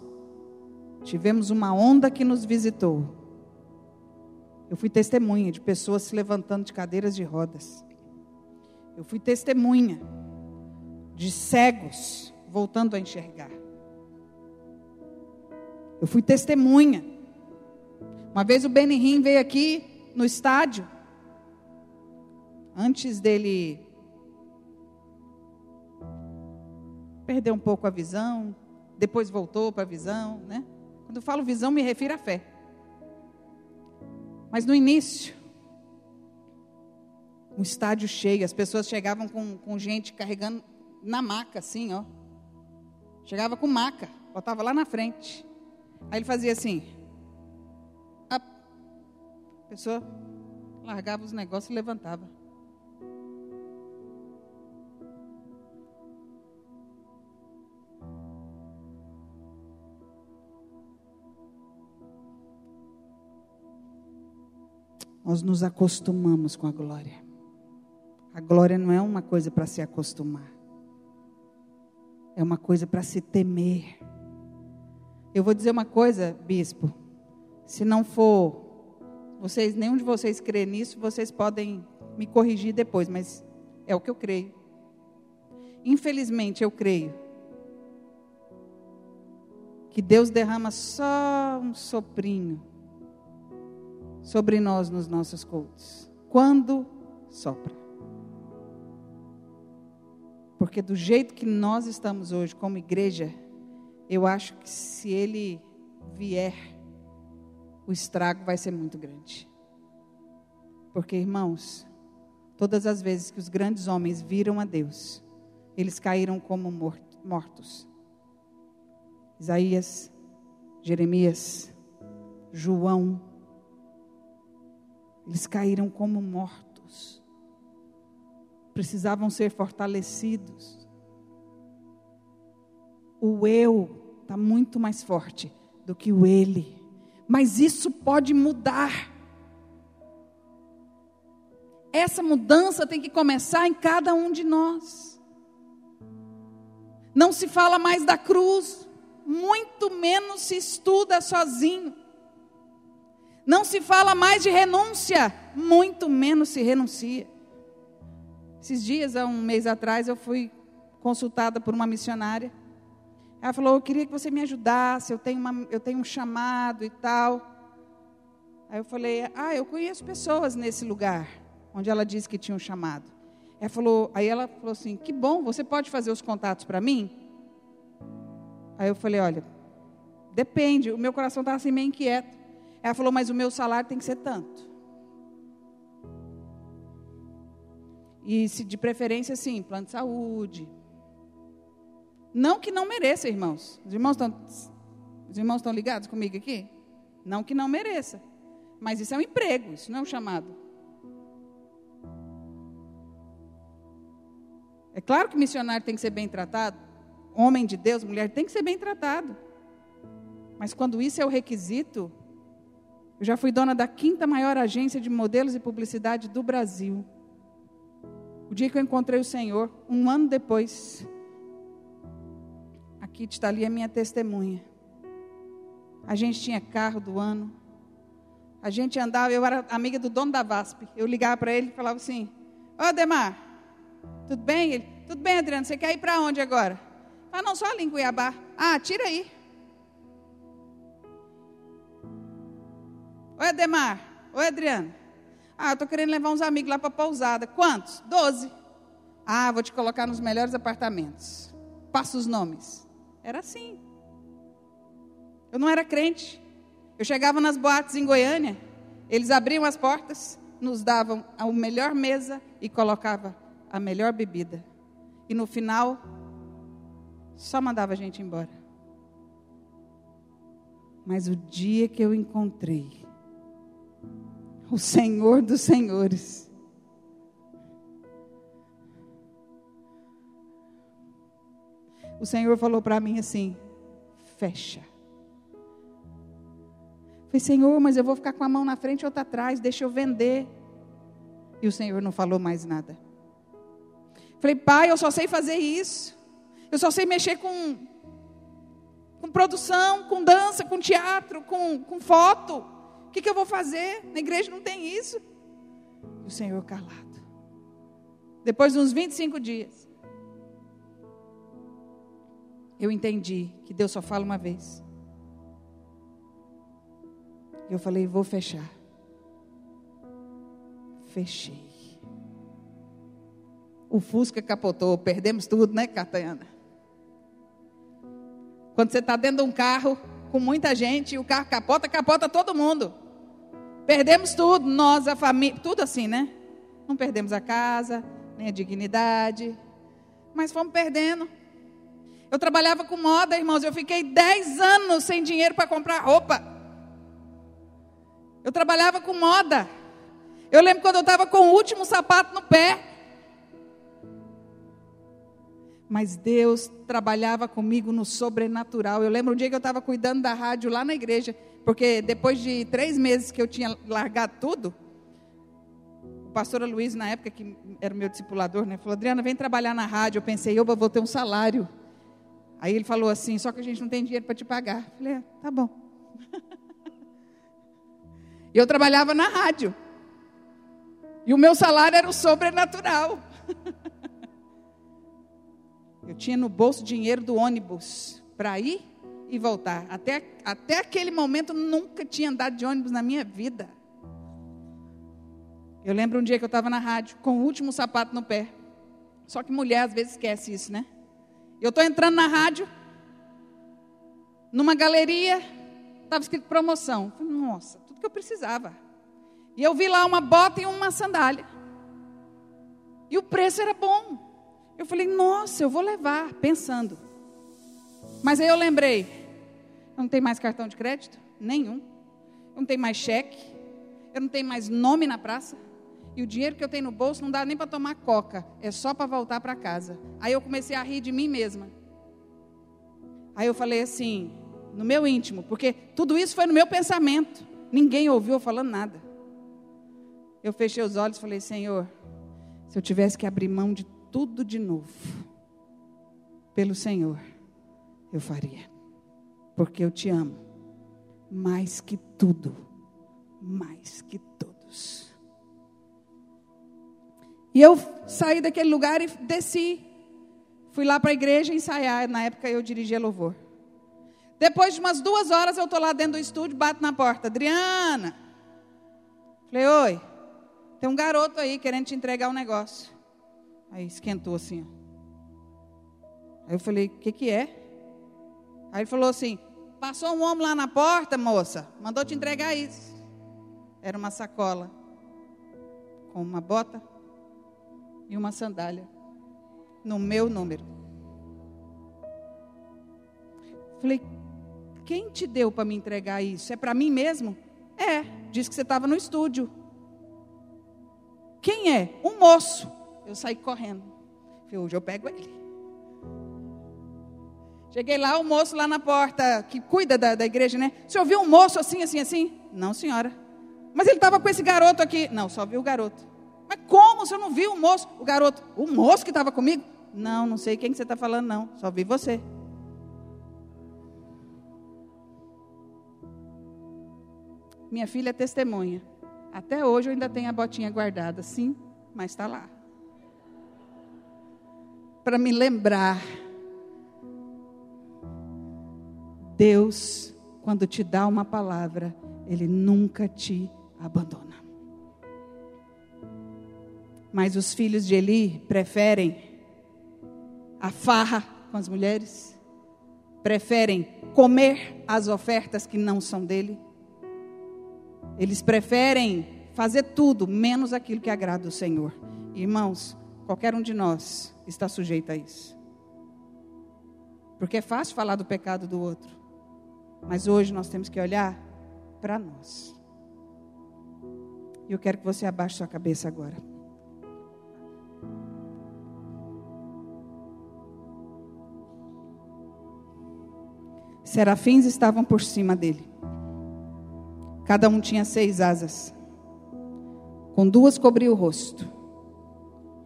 tivemos uma onda que nos visitou. Eu fui testemunha de pessoas se levantando de cadeiras de rodas. Eu fui testemunha de cegos voltando a enxergar. Eu fui testemunha. Uma vez o Benihim veio aqui no estádio, antes dele perder um pouco a visão, depois voltou para a visão, né? Quando eu falo visão, me refiro à fé. Mas no início, um estádio cheio, as pessoas chegavam com, com gente carregando na maca, assim, ó. Chegava com maca, botava lá na frente. Aí ele fazia assim. A pessoa largava os negócios e levantava. Nós nos acostumamos com a glória. A glória não é uma coisa para se acostumar. É uma coisa para se temer. Eu vou dizer uma coisa, bispo. Se não for vocês, nenhum de vocês crê nisso, vocês podem me corrigir depois, mas é o que eu creio. Infelizmente eu creio que Deus derrama só um soprinho sobre nós nos nossos cultos. Quando sopra. Porque do jeito que nós estamos hoje como igreja, eu acho que se ele vier, o estrago vai ser muito grande. Porque, irmãos, todas as vezes que os grandes homens viram a Deus, eles caíram como mortos. Isaías, Jeremias, João, eles caíram como mortos. Precisavam ser fortalecidos. O eu está muito mais forte do que o ele. Mas isso pode mudar. Essa mudança tem que começar em cada um de nós. Não se fala mais da cruz, muito menos se estuda sozinho. Não se fala mais de renúncia, muito menos se renuncia. Esses dias, há um mês atrás, eu fui consultada por uma missionária. Ela falou: Eu queria que você me ajudasse, eu tenho, uma, eu tenho um chamado e tal. Aí eu falei: Ah, eu conheço pessoas nesse lugar, onde ela disse que tinha um chamado. Ela falou, aí ela falou assim: Que bom, você pode fazer os contatos para mim? Aí eu falei: Olha, depende, o meu coração estava assim meio inquieto. Ela falou, mas o meu salário tem que ser tanto. E se de preferência, sim, plano de saúde. Não que não mereça, irmãos. Os irmãos estão, os irmãos estão ligados comigo aqui? Não que não mereça. Mas isso é um emprego, isso não é um chamado. É claro que missionário tem que ser bem tratado. Homem de Deus, mulher, tem que ser bem tratado. Mas quando isso é o requisito, eu já fui dona da quinta maior agência de modelos e publicidade do Brasil. O dia que eu encontrei o Senhor, um ano depois, aqui está ali a minha testemunha. A gente tinha carro do ano. A gente andava, eu era amiga do dono da VASP. Eu ligava para ele e falava assim: Ô Ademar, tudo bem? Ele, tudo bem, Adriano, você quer ir para onde agora? Ah, não, só ali em Cuiabá. Ah, tira aí. Oi, Ademar. Oi, Adriana. Ah, eu estou querendo levar uns amigos lá para a pousada. Quantos? Doze. Ah, vou te colocar nos melhores apartamentos. Passa os nomes. Era assim. Eu não era crente. Eu chegava nas boates em Goiânia, eles abriam as portas, nos davam a melhor mesa e colocava a melhor bebida. E no final, só mandava a gente embora. Mas o dia que eu encontrei o Senhor dos Senhores. o Senhor falou para mim assim: fecha. Falei, Senhor, mas eu vou ficar com a mão na frente e outra atrás, deixa eu vender. E o Senhor não falou mais nada. Falei, pai, eu só sei fazer isso. Eu só sei mexer com, com produção, com dança, com teatro, com, com foto. O que, que eu vou fazer? Na igreja não tem isso. E o Senhor calado. Depois de uns 25 dias, eu entendi que Deus só fala uma vez. Eu falei, vou fechar. Fechei. O Fusca capotou, perdemos tudo, né, Catayana? Quando você está dentro de um carro com muita gente o carro capota, capota todo mundo. Perdemos tudo, nós, a família, tudo assim, né? Não perdemos a casa, nem a dignidade, mas fomos perdendo. Eu trabalhava com moda, irmãos, eu fiquei 10 anos sem dinheiro para comprar roupa. Eu trabalhava com moda. Eu lembro quando eu estava com o último sapato no pé. Mas Deus trabalhava comigo no sobrenatural. Eu lembro um dia que eu estava cuidando da rádio lá na igreja, porque depois de três meses que eu tinha largado tudo, o pastor Luiz, na época, que era meu discipulador, né, falou: Adriana, vem trabalhar na rádio. Eu pensei, eu vou ter um salário. Aí ele falou assim: só que a gente não tem dinheiro para te pagar. Eu falei: é, tá bom. E eu trabalhava na rádio. E o meu salário era o sobrenatural. Eu tinha no bolso dinheiro do ônibus para ir e voltar. Até, até aquele momento nunca tinha andado de ônibus na minha vida. Eu lembro um dia que eu estava na rádio com o último sapato no pé. Só que mulher às vezes esquece isso, né? Eu estou entrando na rádio, numa galeria, estava escrito promoção. Nossa, tudo que eu precisava. E eu vi lá uma bota e uma sandália. E o preço era bom. Eu falei, nossa, eu vou levar, pensando. Mas aí eu lembrei, eu não tenho mais cartão de crédito? Nenhum. Eu não tenho mais cheque. Eu não tenho mais nome na praça. E o dinheiro que eu tenho no bolso não dá nem para tomar coca. É só para voltar para casa. Aí eu comecei a rir de mim mesma. Aí eu falei assim, no meu íntimo, porque tudo isso foi no meu pensamento. Ninguém ouviu eu falando nada. Eu fechei os olhos e falei, Senhor, se eu tivesse que abrir mão de tudo de novo, pelo Senhor, eu faria. Porque eu te amo mais que tudo, mais que todos. E eu saí daquele lugar e desci. Fui lá para a igreja ensaiar. Na época eu dirigia louvor. Depois de umas duas horas eu estou lá dentro do estúdio, bato na porta. Adriana. Falei, oi. Tem um garoto aí querendo te entregar um negócio. Aí esquentou assim. Aí eu falei, o que, que é? Aí ele falou assim: passou um homem lá na porta, moça, mandou te entregar isso. Era uma sacola com uma bota e uma sandália no meu número. Falei, quem te deu para me entregar isso? É para mim mesmo? É, disse que você estava no estúdio. Quem é? Um moço. Eu saí correndo. Falei, hoje eu pego ele. Cheguei lá, o moço lá na porta, que cuida da, da igreja, né? O senhor viu um moço assim, assim, assim? Não, senhora. Mas ele estava com esse garoto aqui. Não, só viu o garoto. Mas como? Senhor não viu o moço? O garoto. O moço que estava comigo? Não, não sei quem que você está falando, não. Só vi você. Minha filha é testemunha. Até hoje eu ainda tenho a botinha guardada, sim, mas está lá para me lembrar. Deus, quando te dá uma palavra, Ele nunca te abandona. Mas os filhos de Eli preferem a farra com as mulheres, preferem comer as ofertas que não são dele. Eles preferem fazer tudo menos aquilo que agrada o Senhor. Irmãos, qualquer um de nós está sujeito a isso. Porque é fácil falar do pecado do outro. Mas hoje nós temos que olhar para nós. E eu quero que você abaixe sua cabeça agora. Serafins estavam por cima dele. Cada um tinha seis asas. Com duas cobria o rosto,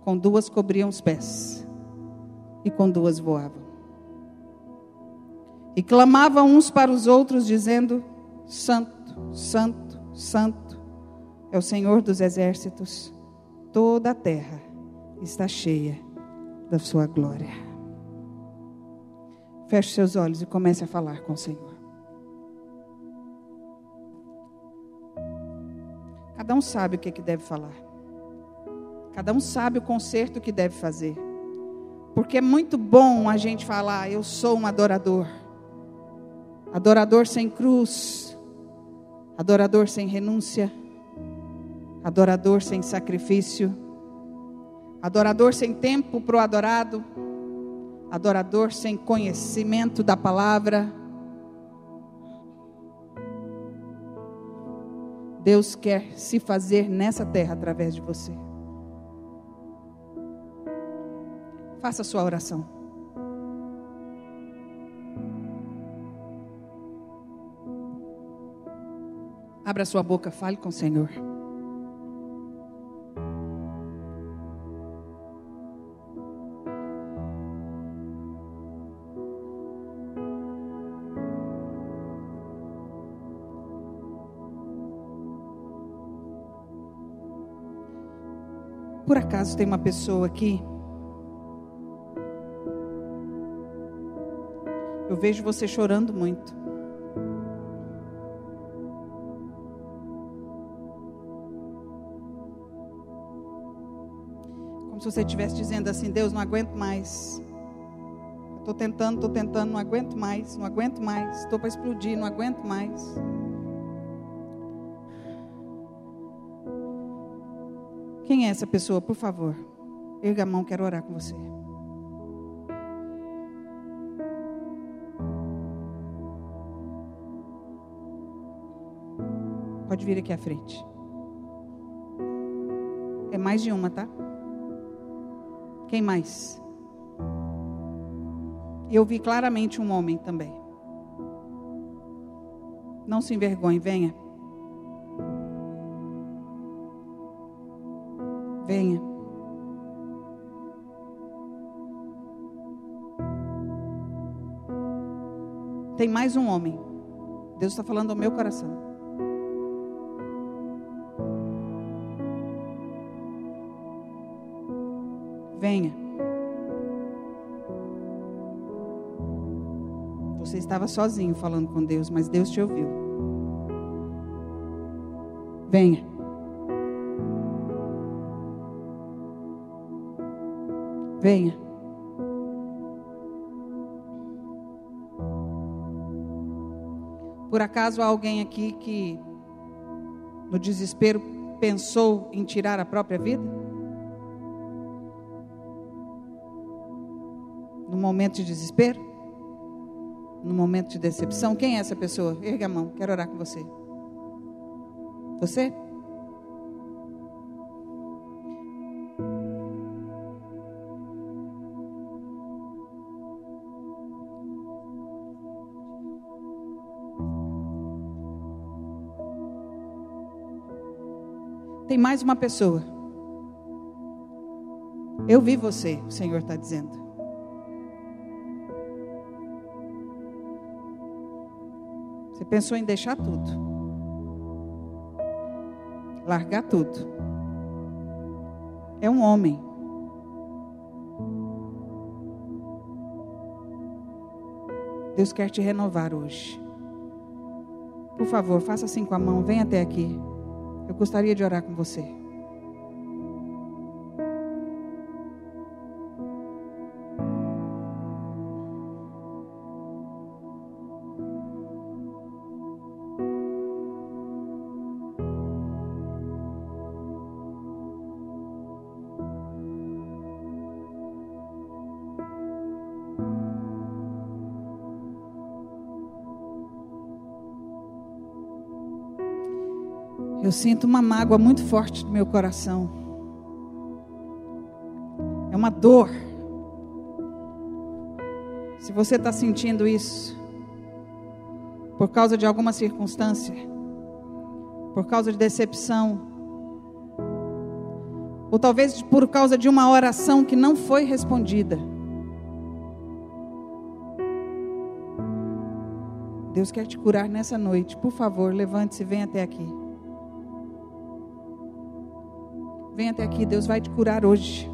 com duas cobriam os pés, e com duas voavam. E clamavam uns para os outros, dizendo: Santo, Santo, Santo é o Senhor dos exércitos, toda a terra está cheia da sua glória. Feche seus olhos e comece a falar com o Senhor. Cada um sabe o que, é que deve falar. Cada um sabe o conserto que deve fazer. Porque é muito bom a gente falar, eu sou um adorador. Adorador sem cruz. Adorador sem renúncia. Adorador sem sacrifício. Adorador sem tempo para o adorado. Adorador sem conhecimento da palavra Deus quer se fazer nessa terra através de você. Faça a sua oração. Abra sua boca, fale com o Senhor. Por acaso tem uma pessoa aqui? Eu vejo você chorando muito. Como se você estivesse dizendo assim: Deus, não aguento mais. Estou tentando, estou tentando, não aguento mais, não aguento mais. Estou para explodir, não aguento mais. Quem é essa pessoa, por favor? Erga a mão, quero orar com você. Pode vir aqui à frente. É mais de uma, tá? Quem mais? Eu vi claramente um homem também. Não se envergonhe, venha. Venha. Tem mais um homem. Deus está falando ao meu coração. Estava sozinho falando com Deus, mas Deus te ouviu. Venha. Venha. Por acaso há alguém aqui que, no desespero, pensou em tirar a própria vida? No momento de desespero? No momento de decepção? Quem é essa pessoa? Erga a mão, quero orar com você. Você? Tem mais uma pessoa. Eu vi você, o Senhor está dizendo. Você pensou em deixar tudo, largar tudo. É um homem. Deus quer te renovar hoje. Por favor, faça assim com a mão, vem até aqui. Eu gostaria de orar com você. Eu sinto uma mágoa muito forte no meu coração. É uma dor. Se você está sentindo isso, por causa de alguma circunstância, por causa de decepção, ou talvez por causa de uma oração que não foi respondida. Deus quer te curar nessa noite. Por favor, levante-se e venha até aqui. Venha até aqui, Deus vai te curar hoje.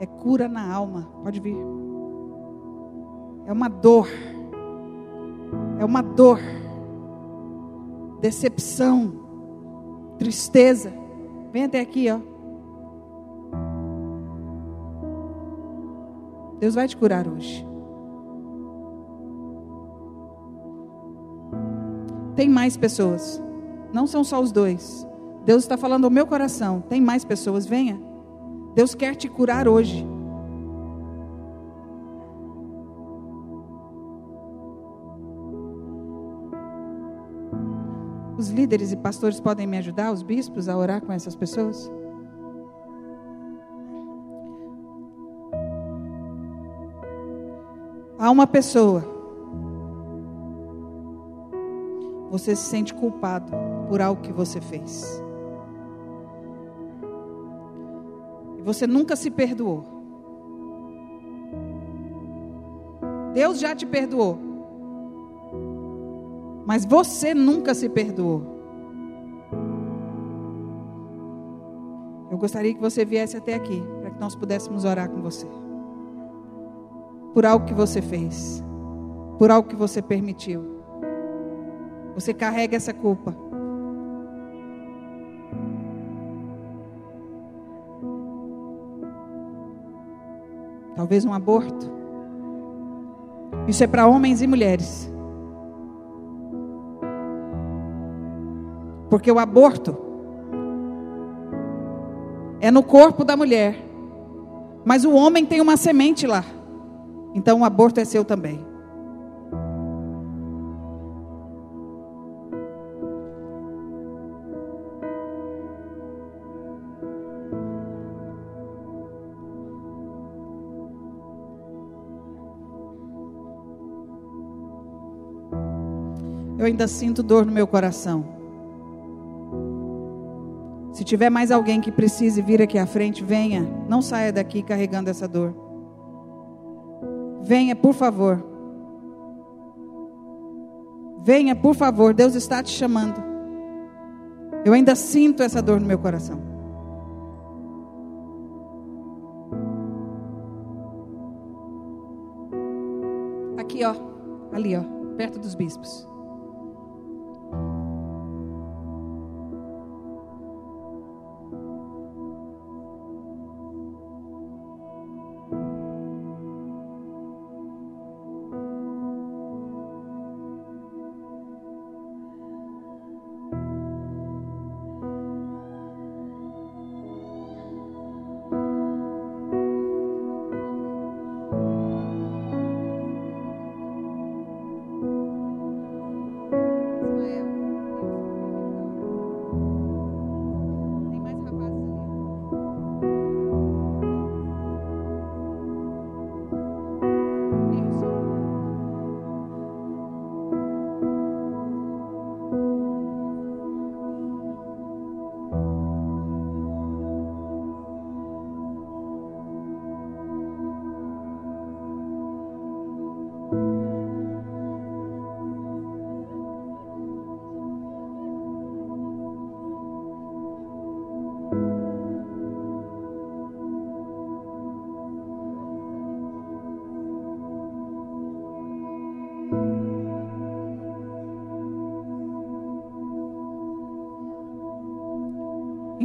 É cura na alma. Pode vir. É uma dor. É uma dor. Decepção. Tristeza. Vem até aqui, ó. Deus vai te curar hoje. Tem mais pessoas. Não são só os dois. Deus está falando ao meu coração. Tem mais pessoas. Venha. Deus quer te curar hoje. Os líderes e pastores podem me ajudar, os bispos, a orar com essas pessoas? Há uma pessoa você se sente culpado por algo que você fez. Você nunca se perdoou. Deus já te perdoou. Mas você nunca se perdoou. Eu gostaria que você viesse até aqui, para que nós pudéssemos orar com você. Por algo que você fez, por algo que você permitiu. Você carrega essa culpa. Talvez um aborto. Isso é para homens e mulheres. Porque o aborto é no corpo da mulher. Mas o homem tem uma semente lá. Então o aborto é seu também. Ainda sinto dor no meu coração. Se tiver mais alguém que precise vir aqui à frente, venha. Não saia daqui carregando essa dor. Venha, por favor. Venha, por favor. Deus está te chamando. Eu ainda sinto essa dor no meu coração. Aqui, ó. Ali, ó. Perto dos bispos.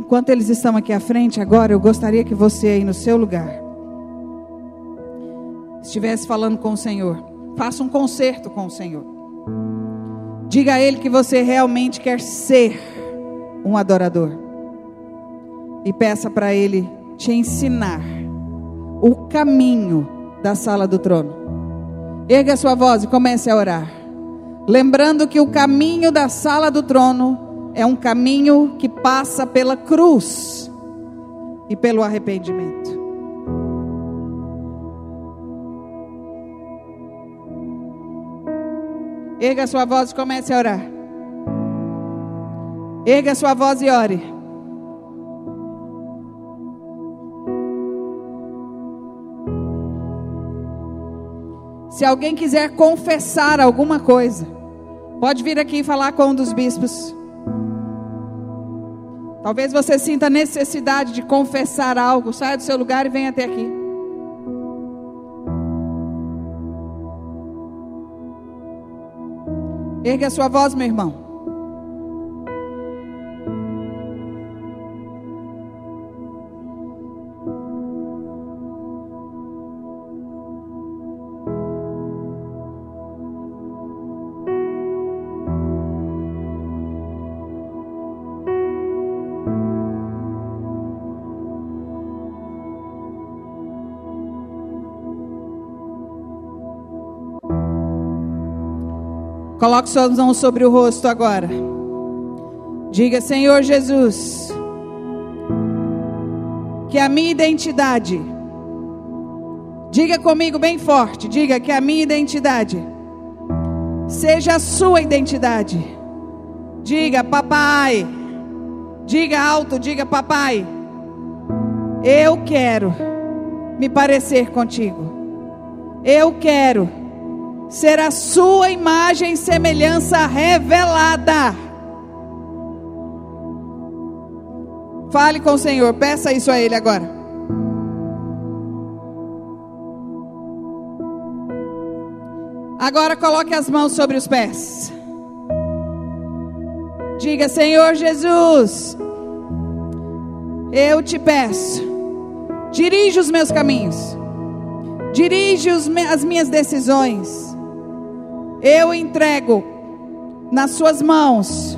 Enquanto eles estão aqui à frente agora, eu gostaria que você aí no seu lugar estivesse falando com o Senhor. Faça um concerto com o Senhor. Diga a Ele que você realmente quer ser um adorador. E peça para Ele te ensinar o caminho da sala do trono. Erga sua voz e comece a orar. Lembrando que o caminho da sala do trono é um caminho que passa pela cruz e pelo arrependimento. Erga sua voz e comece a orar. Erga sua voz e ore. Se alguém quiser confessar alguma coisa, pode vir aqui falar com um dos bispos. Talvez você sinta necessidade de confessar algo. Saia do seu lugar e venha até aqui. Ergue a sua voz, meu irmão. Coloque suas mãos sobre o rosto agora. Diga, Senhor Jesus, que a minha identidade, diga comigo bem forte, diga que a minha identidade seja a sua identidade. Diga, papai, diga alto, diga, papai, eu quero me parecer contigo. Eu quero ser a sua imagem e semelhança revelada. Fale com o Senhor, peça isso a Ele agora. Agora coloque as mãos sobre os pés. Diga, Senhor Jesus, eu te peço, dirige os meus caminhos, dirige as minhas decisões eu entrego nas Suas mãos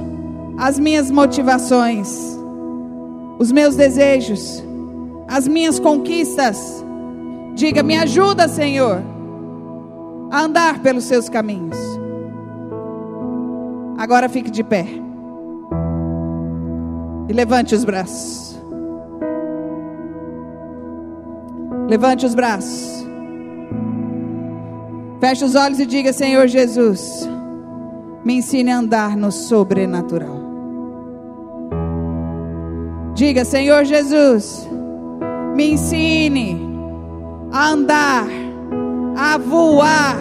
as minhas motivações, os meus desejos, as minhas conquistas. Diga, me ajuda, Senhor, a andar pelos Seus caminhos. Agora fique de pé e levante os braços. Levante os braços. Feche os olhos e diga: Senhor Jesus, me ensine a andar no sobrenatural. Diga: Senhor Jesus, me ensine a andar, a voar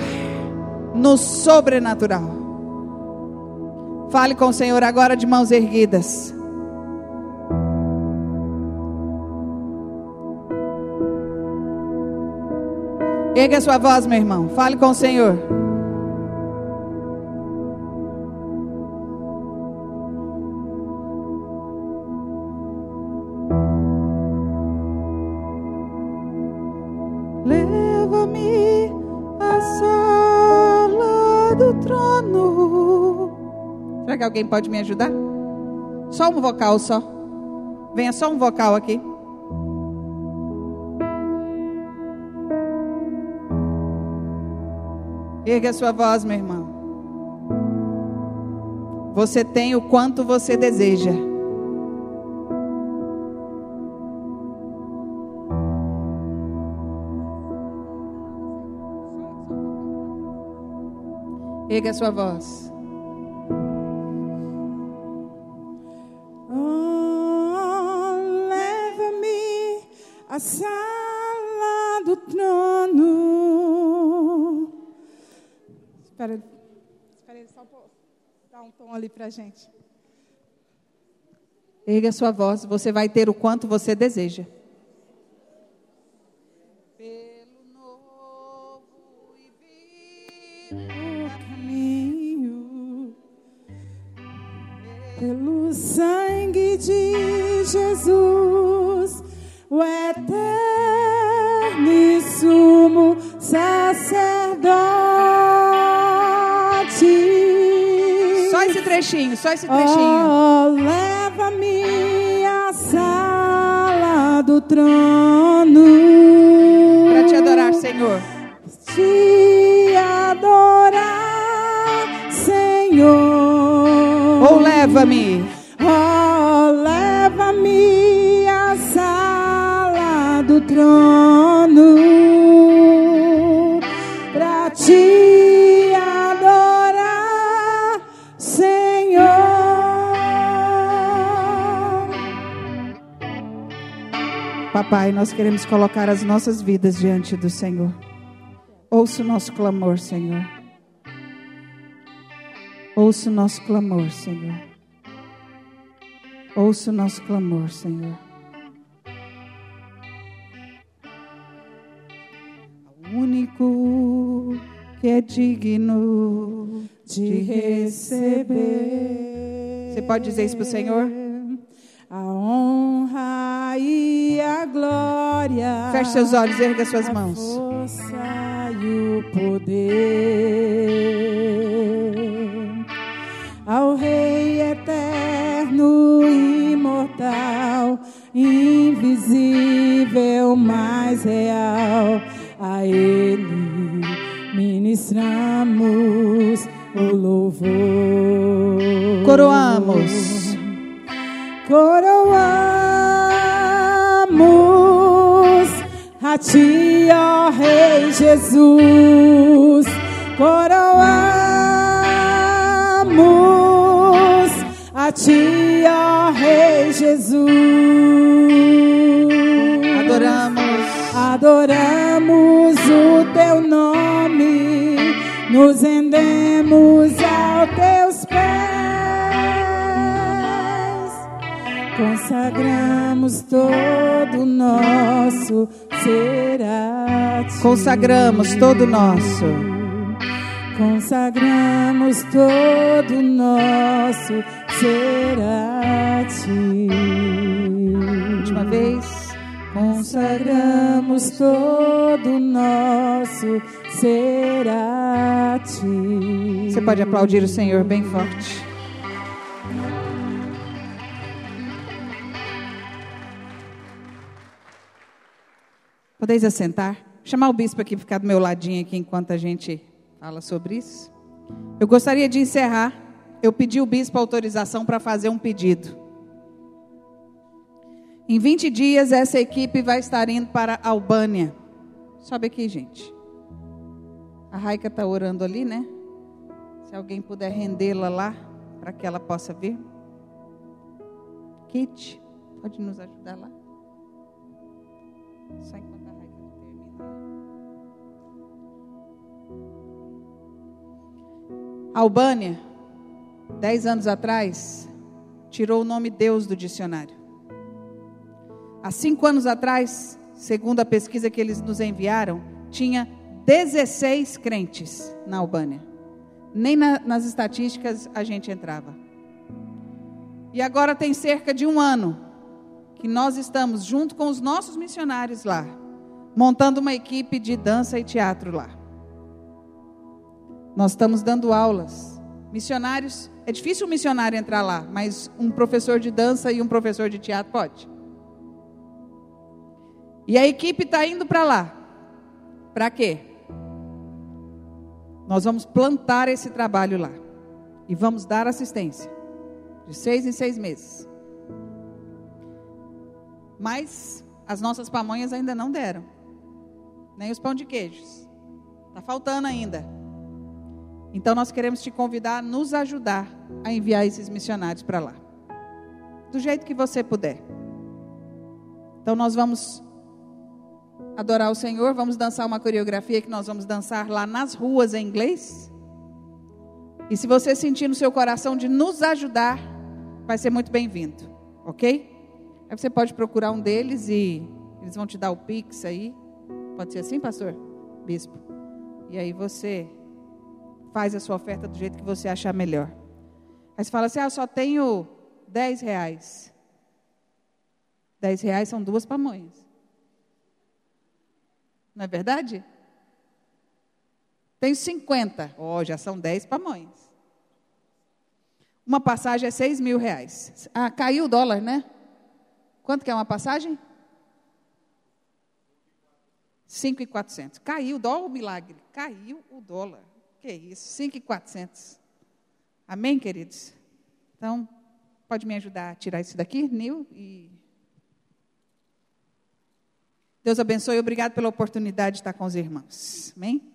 no sobrenatural. Fale com o Senhor agora de mãos erguidas. Erga a sua voz, meu irmão. Fale com o Senhor. Leva-me à sala do trono. Será que alguém pode me ajudar? Só um vocal só. Venha só um vocal aqui. Erga a sua voz, meu irmão. Você tem o quanto você deseja. Erga a sua voz. Espera, espera só dar um tom ali para a gente. Erga a sua voz, você vai ter o quanto você deseja. Pelo novo e vivo caminho, pelo sangue de Jesus, o eterno trechinho, só esse trechinho. Oh, leva-me à sala do trono. Para te adorar, Senhor. Te adorar, Senhor. Ou leva-me. Oh, leva-me à sala do trono Papai, nós queremos colocar as nossas vidas diante do Senhor. Ouça o nosso clamor, Senhor. Ouça o nosso clamor, Senhor. Ouça o nosso clamor, Senhor. O único que é digno de receber. Você pode dizer isso para o Senhor? A honra e a glória. Feche seus olhos, erga suas a mãos. força e o poder ao Rei eterno, imortal, invisível, mais real. A Ele ministramos o louvor. Coroamos. Coroamos a ti, ó Rei Jesus. Coroamos a ti, ó Rei Jesus. Adoramos. Adoramos o teu nome, nos rendemos aos teus consagramos todo o nosso ser a ti. Consagramos todo o nosso. Consagramos todo o nosso ser a ti. Última vez. Consagramos todo o nosso ser a ti. Você pode aplaudir o Senhor bem forte. Podeis assentar? Chamar o bispo aqui, ficar do meu ladinho aqui enquanto a gente fala sobre isso. Eu gostaria de encerrar. Eu pedi o bispo autorização para fazer um pedido. Em 20 dias, essa equipe vai estar indo para a Albânia. Sobe aqui, gente. A Raica está orando ali, né? Se alguém puder rendê-la lá, para que ela possa vir. Kit, pode nos ajudar lá? Só enquanto A Albânia, dez anos atrás, tirou o nome Deus do dicionário. Há cinco anos atrás, segundo a pesquisa que eles nos enviaram, tinha 16 crentes na Albânia. Nem na, nas estatísticas a gente entrava. E agora tem cerca de um ano que nós estamos, junto com os nossos missionários lá, montando uma equipe de dança e teatro lá. Nós estamos dando aulas. Missionários, é difícil um missionário entrar lá, mas um professor de dança e um professor de teatro pode. E a equipe está indo para lá. Para quê? Nós vamos plantar esse trabalho lá. E vamos dar assistência. De seis em seis meses. Mas as nossas pamonhas ainda não deram. Nem os pão de queijos. Está faltando ainda. Então nós queremos te convidar a nos ajudar a enviar esses missionários para lá. Do jeito que você puder. Então nós vamos adorar o Senhor, vamos dançar uma coreografia que nós vamos dançar lá nas ruas em inglês. E se você sentir no seu coração de nos ajudar, vai ser muito bem-vindo, ok? Aí você pode procurar um deles e eles vão te dar o pix aí. Pode ser assim, pastor? Bispo. E aí você faz a sua oferta do jeito que você achar melhor. Aí você fala assim: ah, eu só tenho 10 reais. 10 reais são duas pamonhas. Não é verdade? Tenho 50. Ó, oh, já são 10 pamonhas. Uma passagem é 6 mil reais. Ah, caiu o dólar, né? Quanto que é uma passagem? 5,400. Caiu o dólar, o milagre. Caiu o dólar. Que isso? 5,400. Amém, queridos? Então, pode me ajudar a tirar isso daqui, Nil? E... Deus abençoe obrigado pela oportunidade de estar com os irmãos. Amém?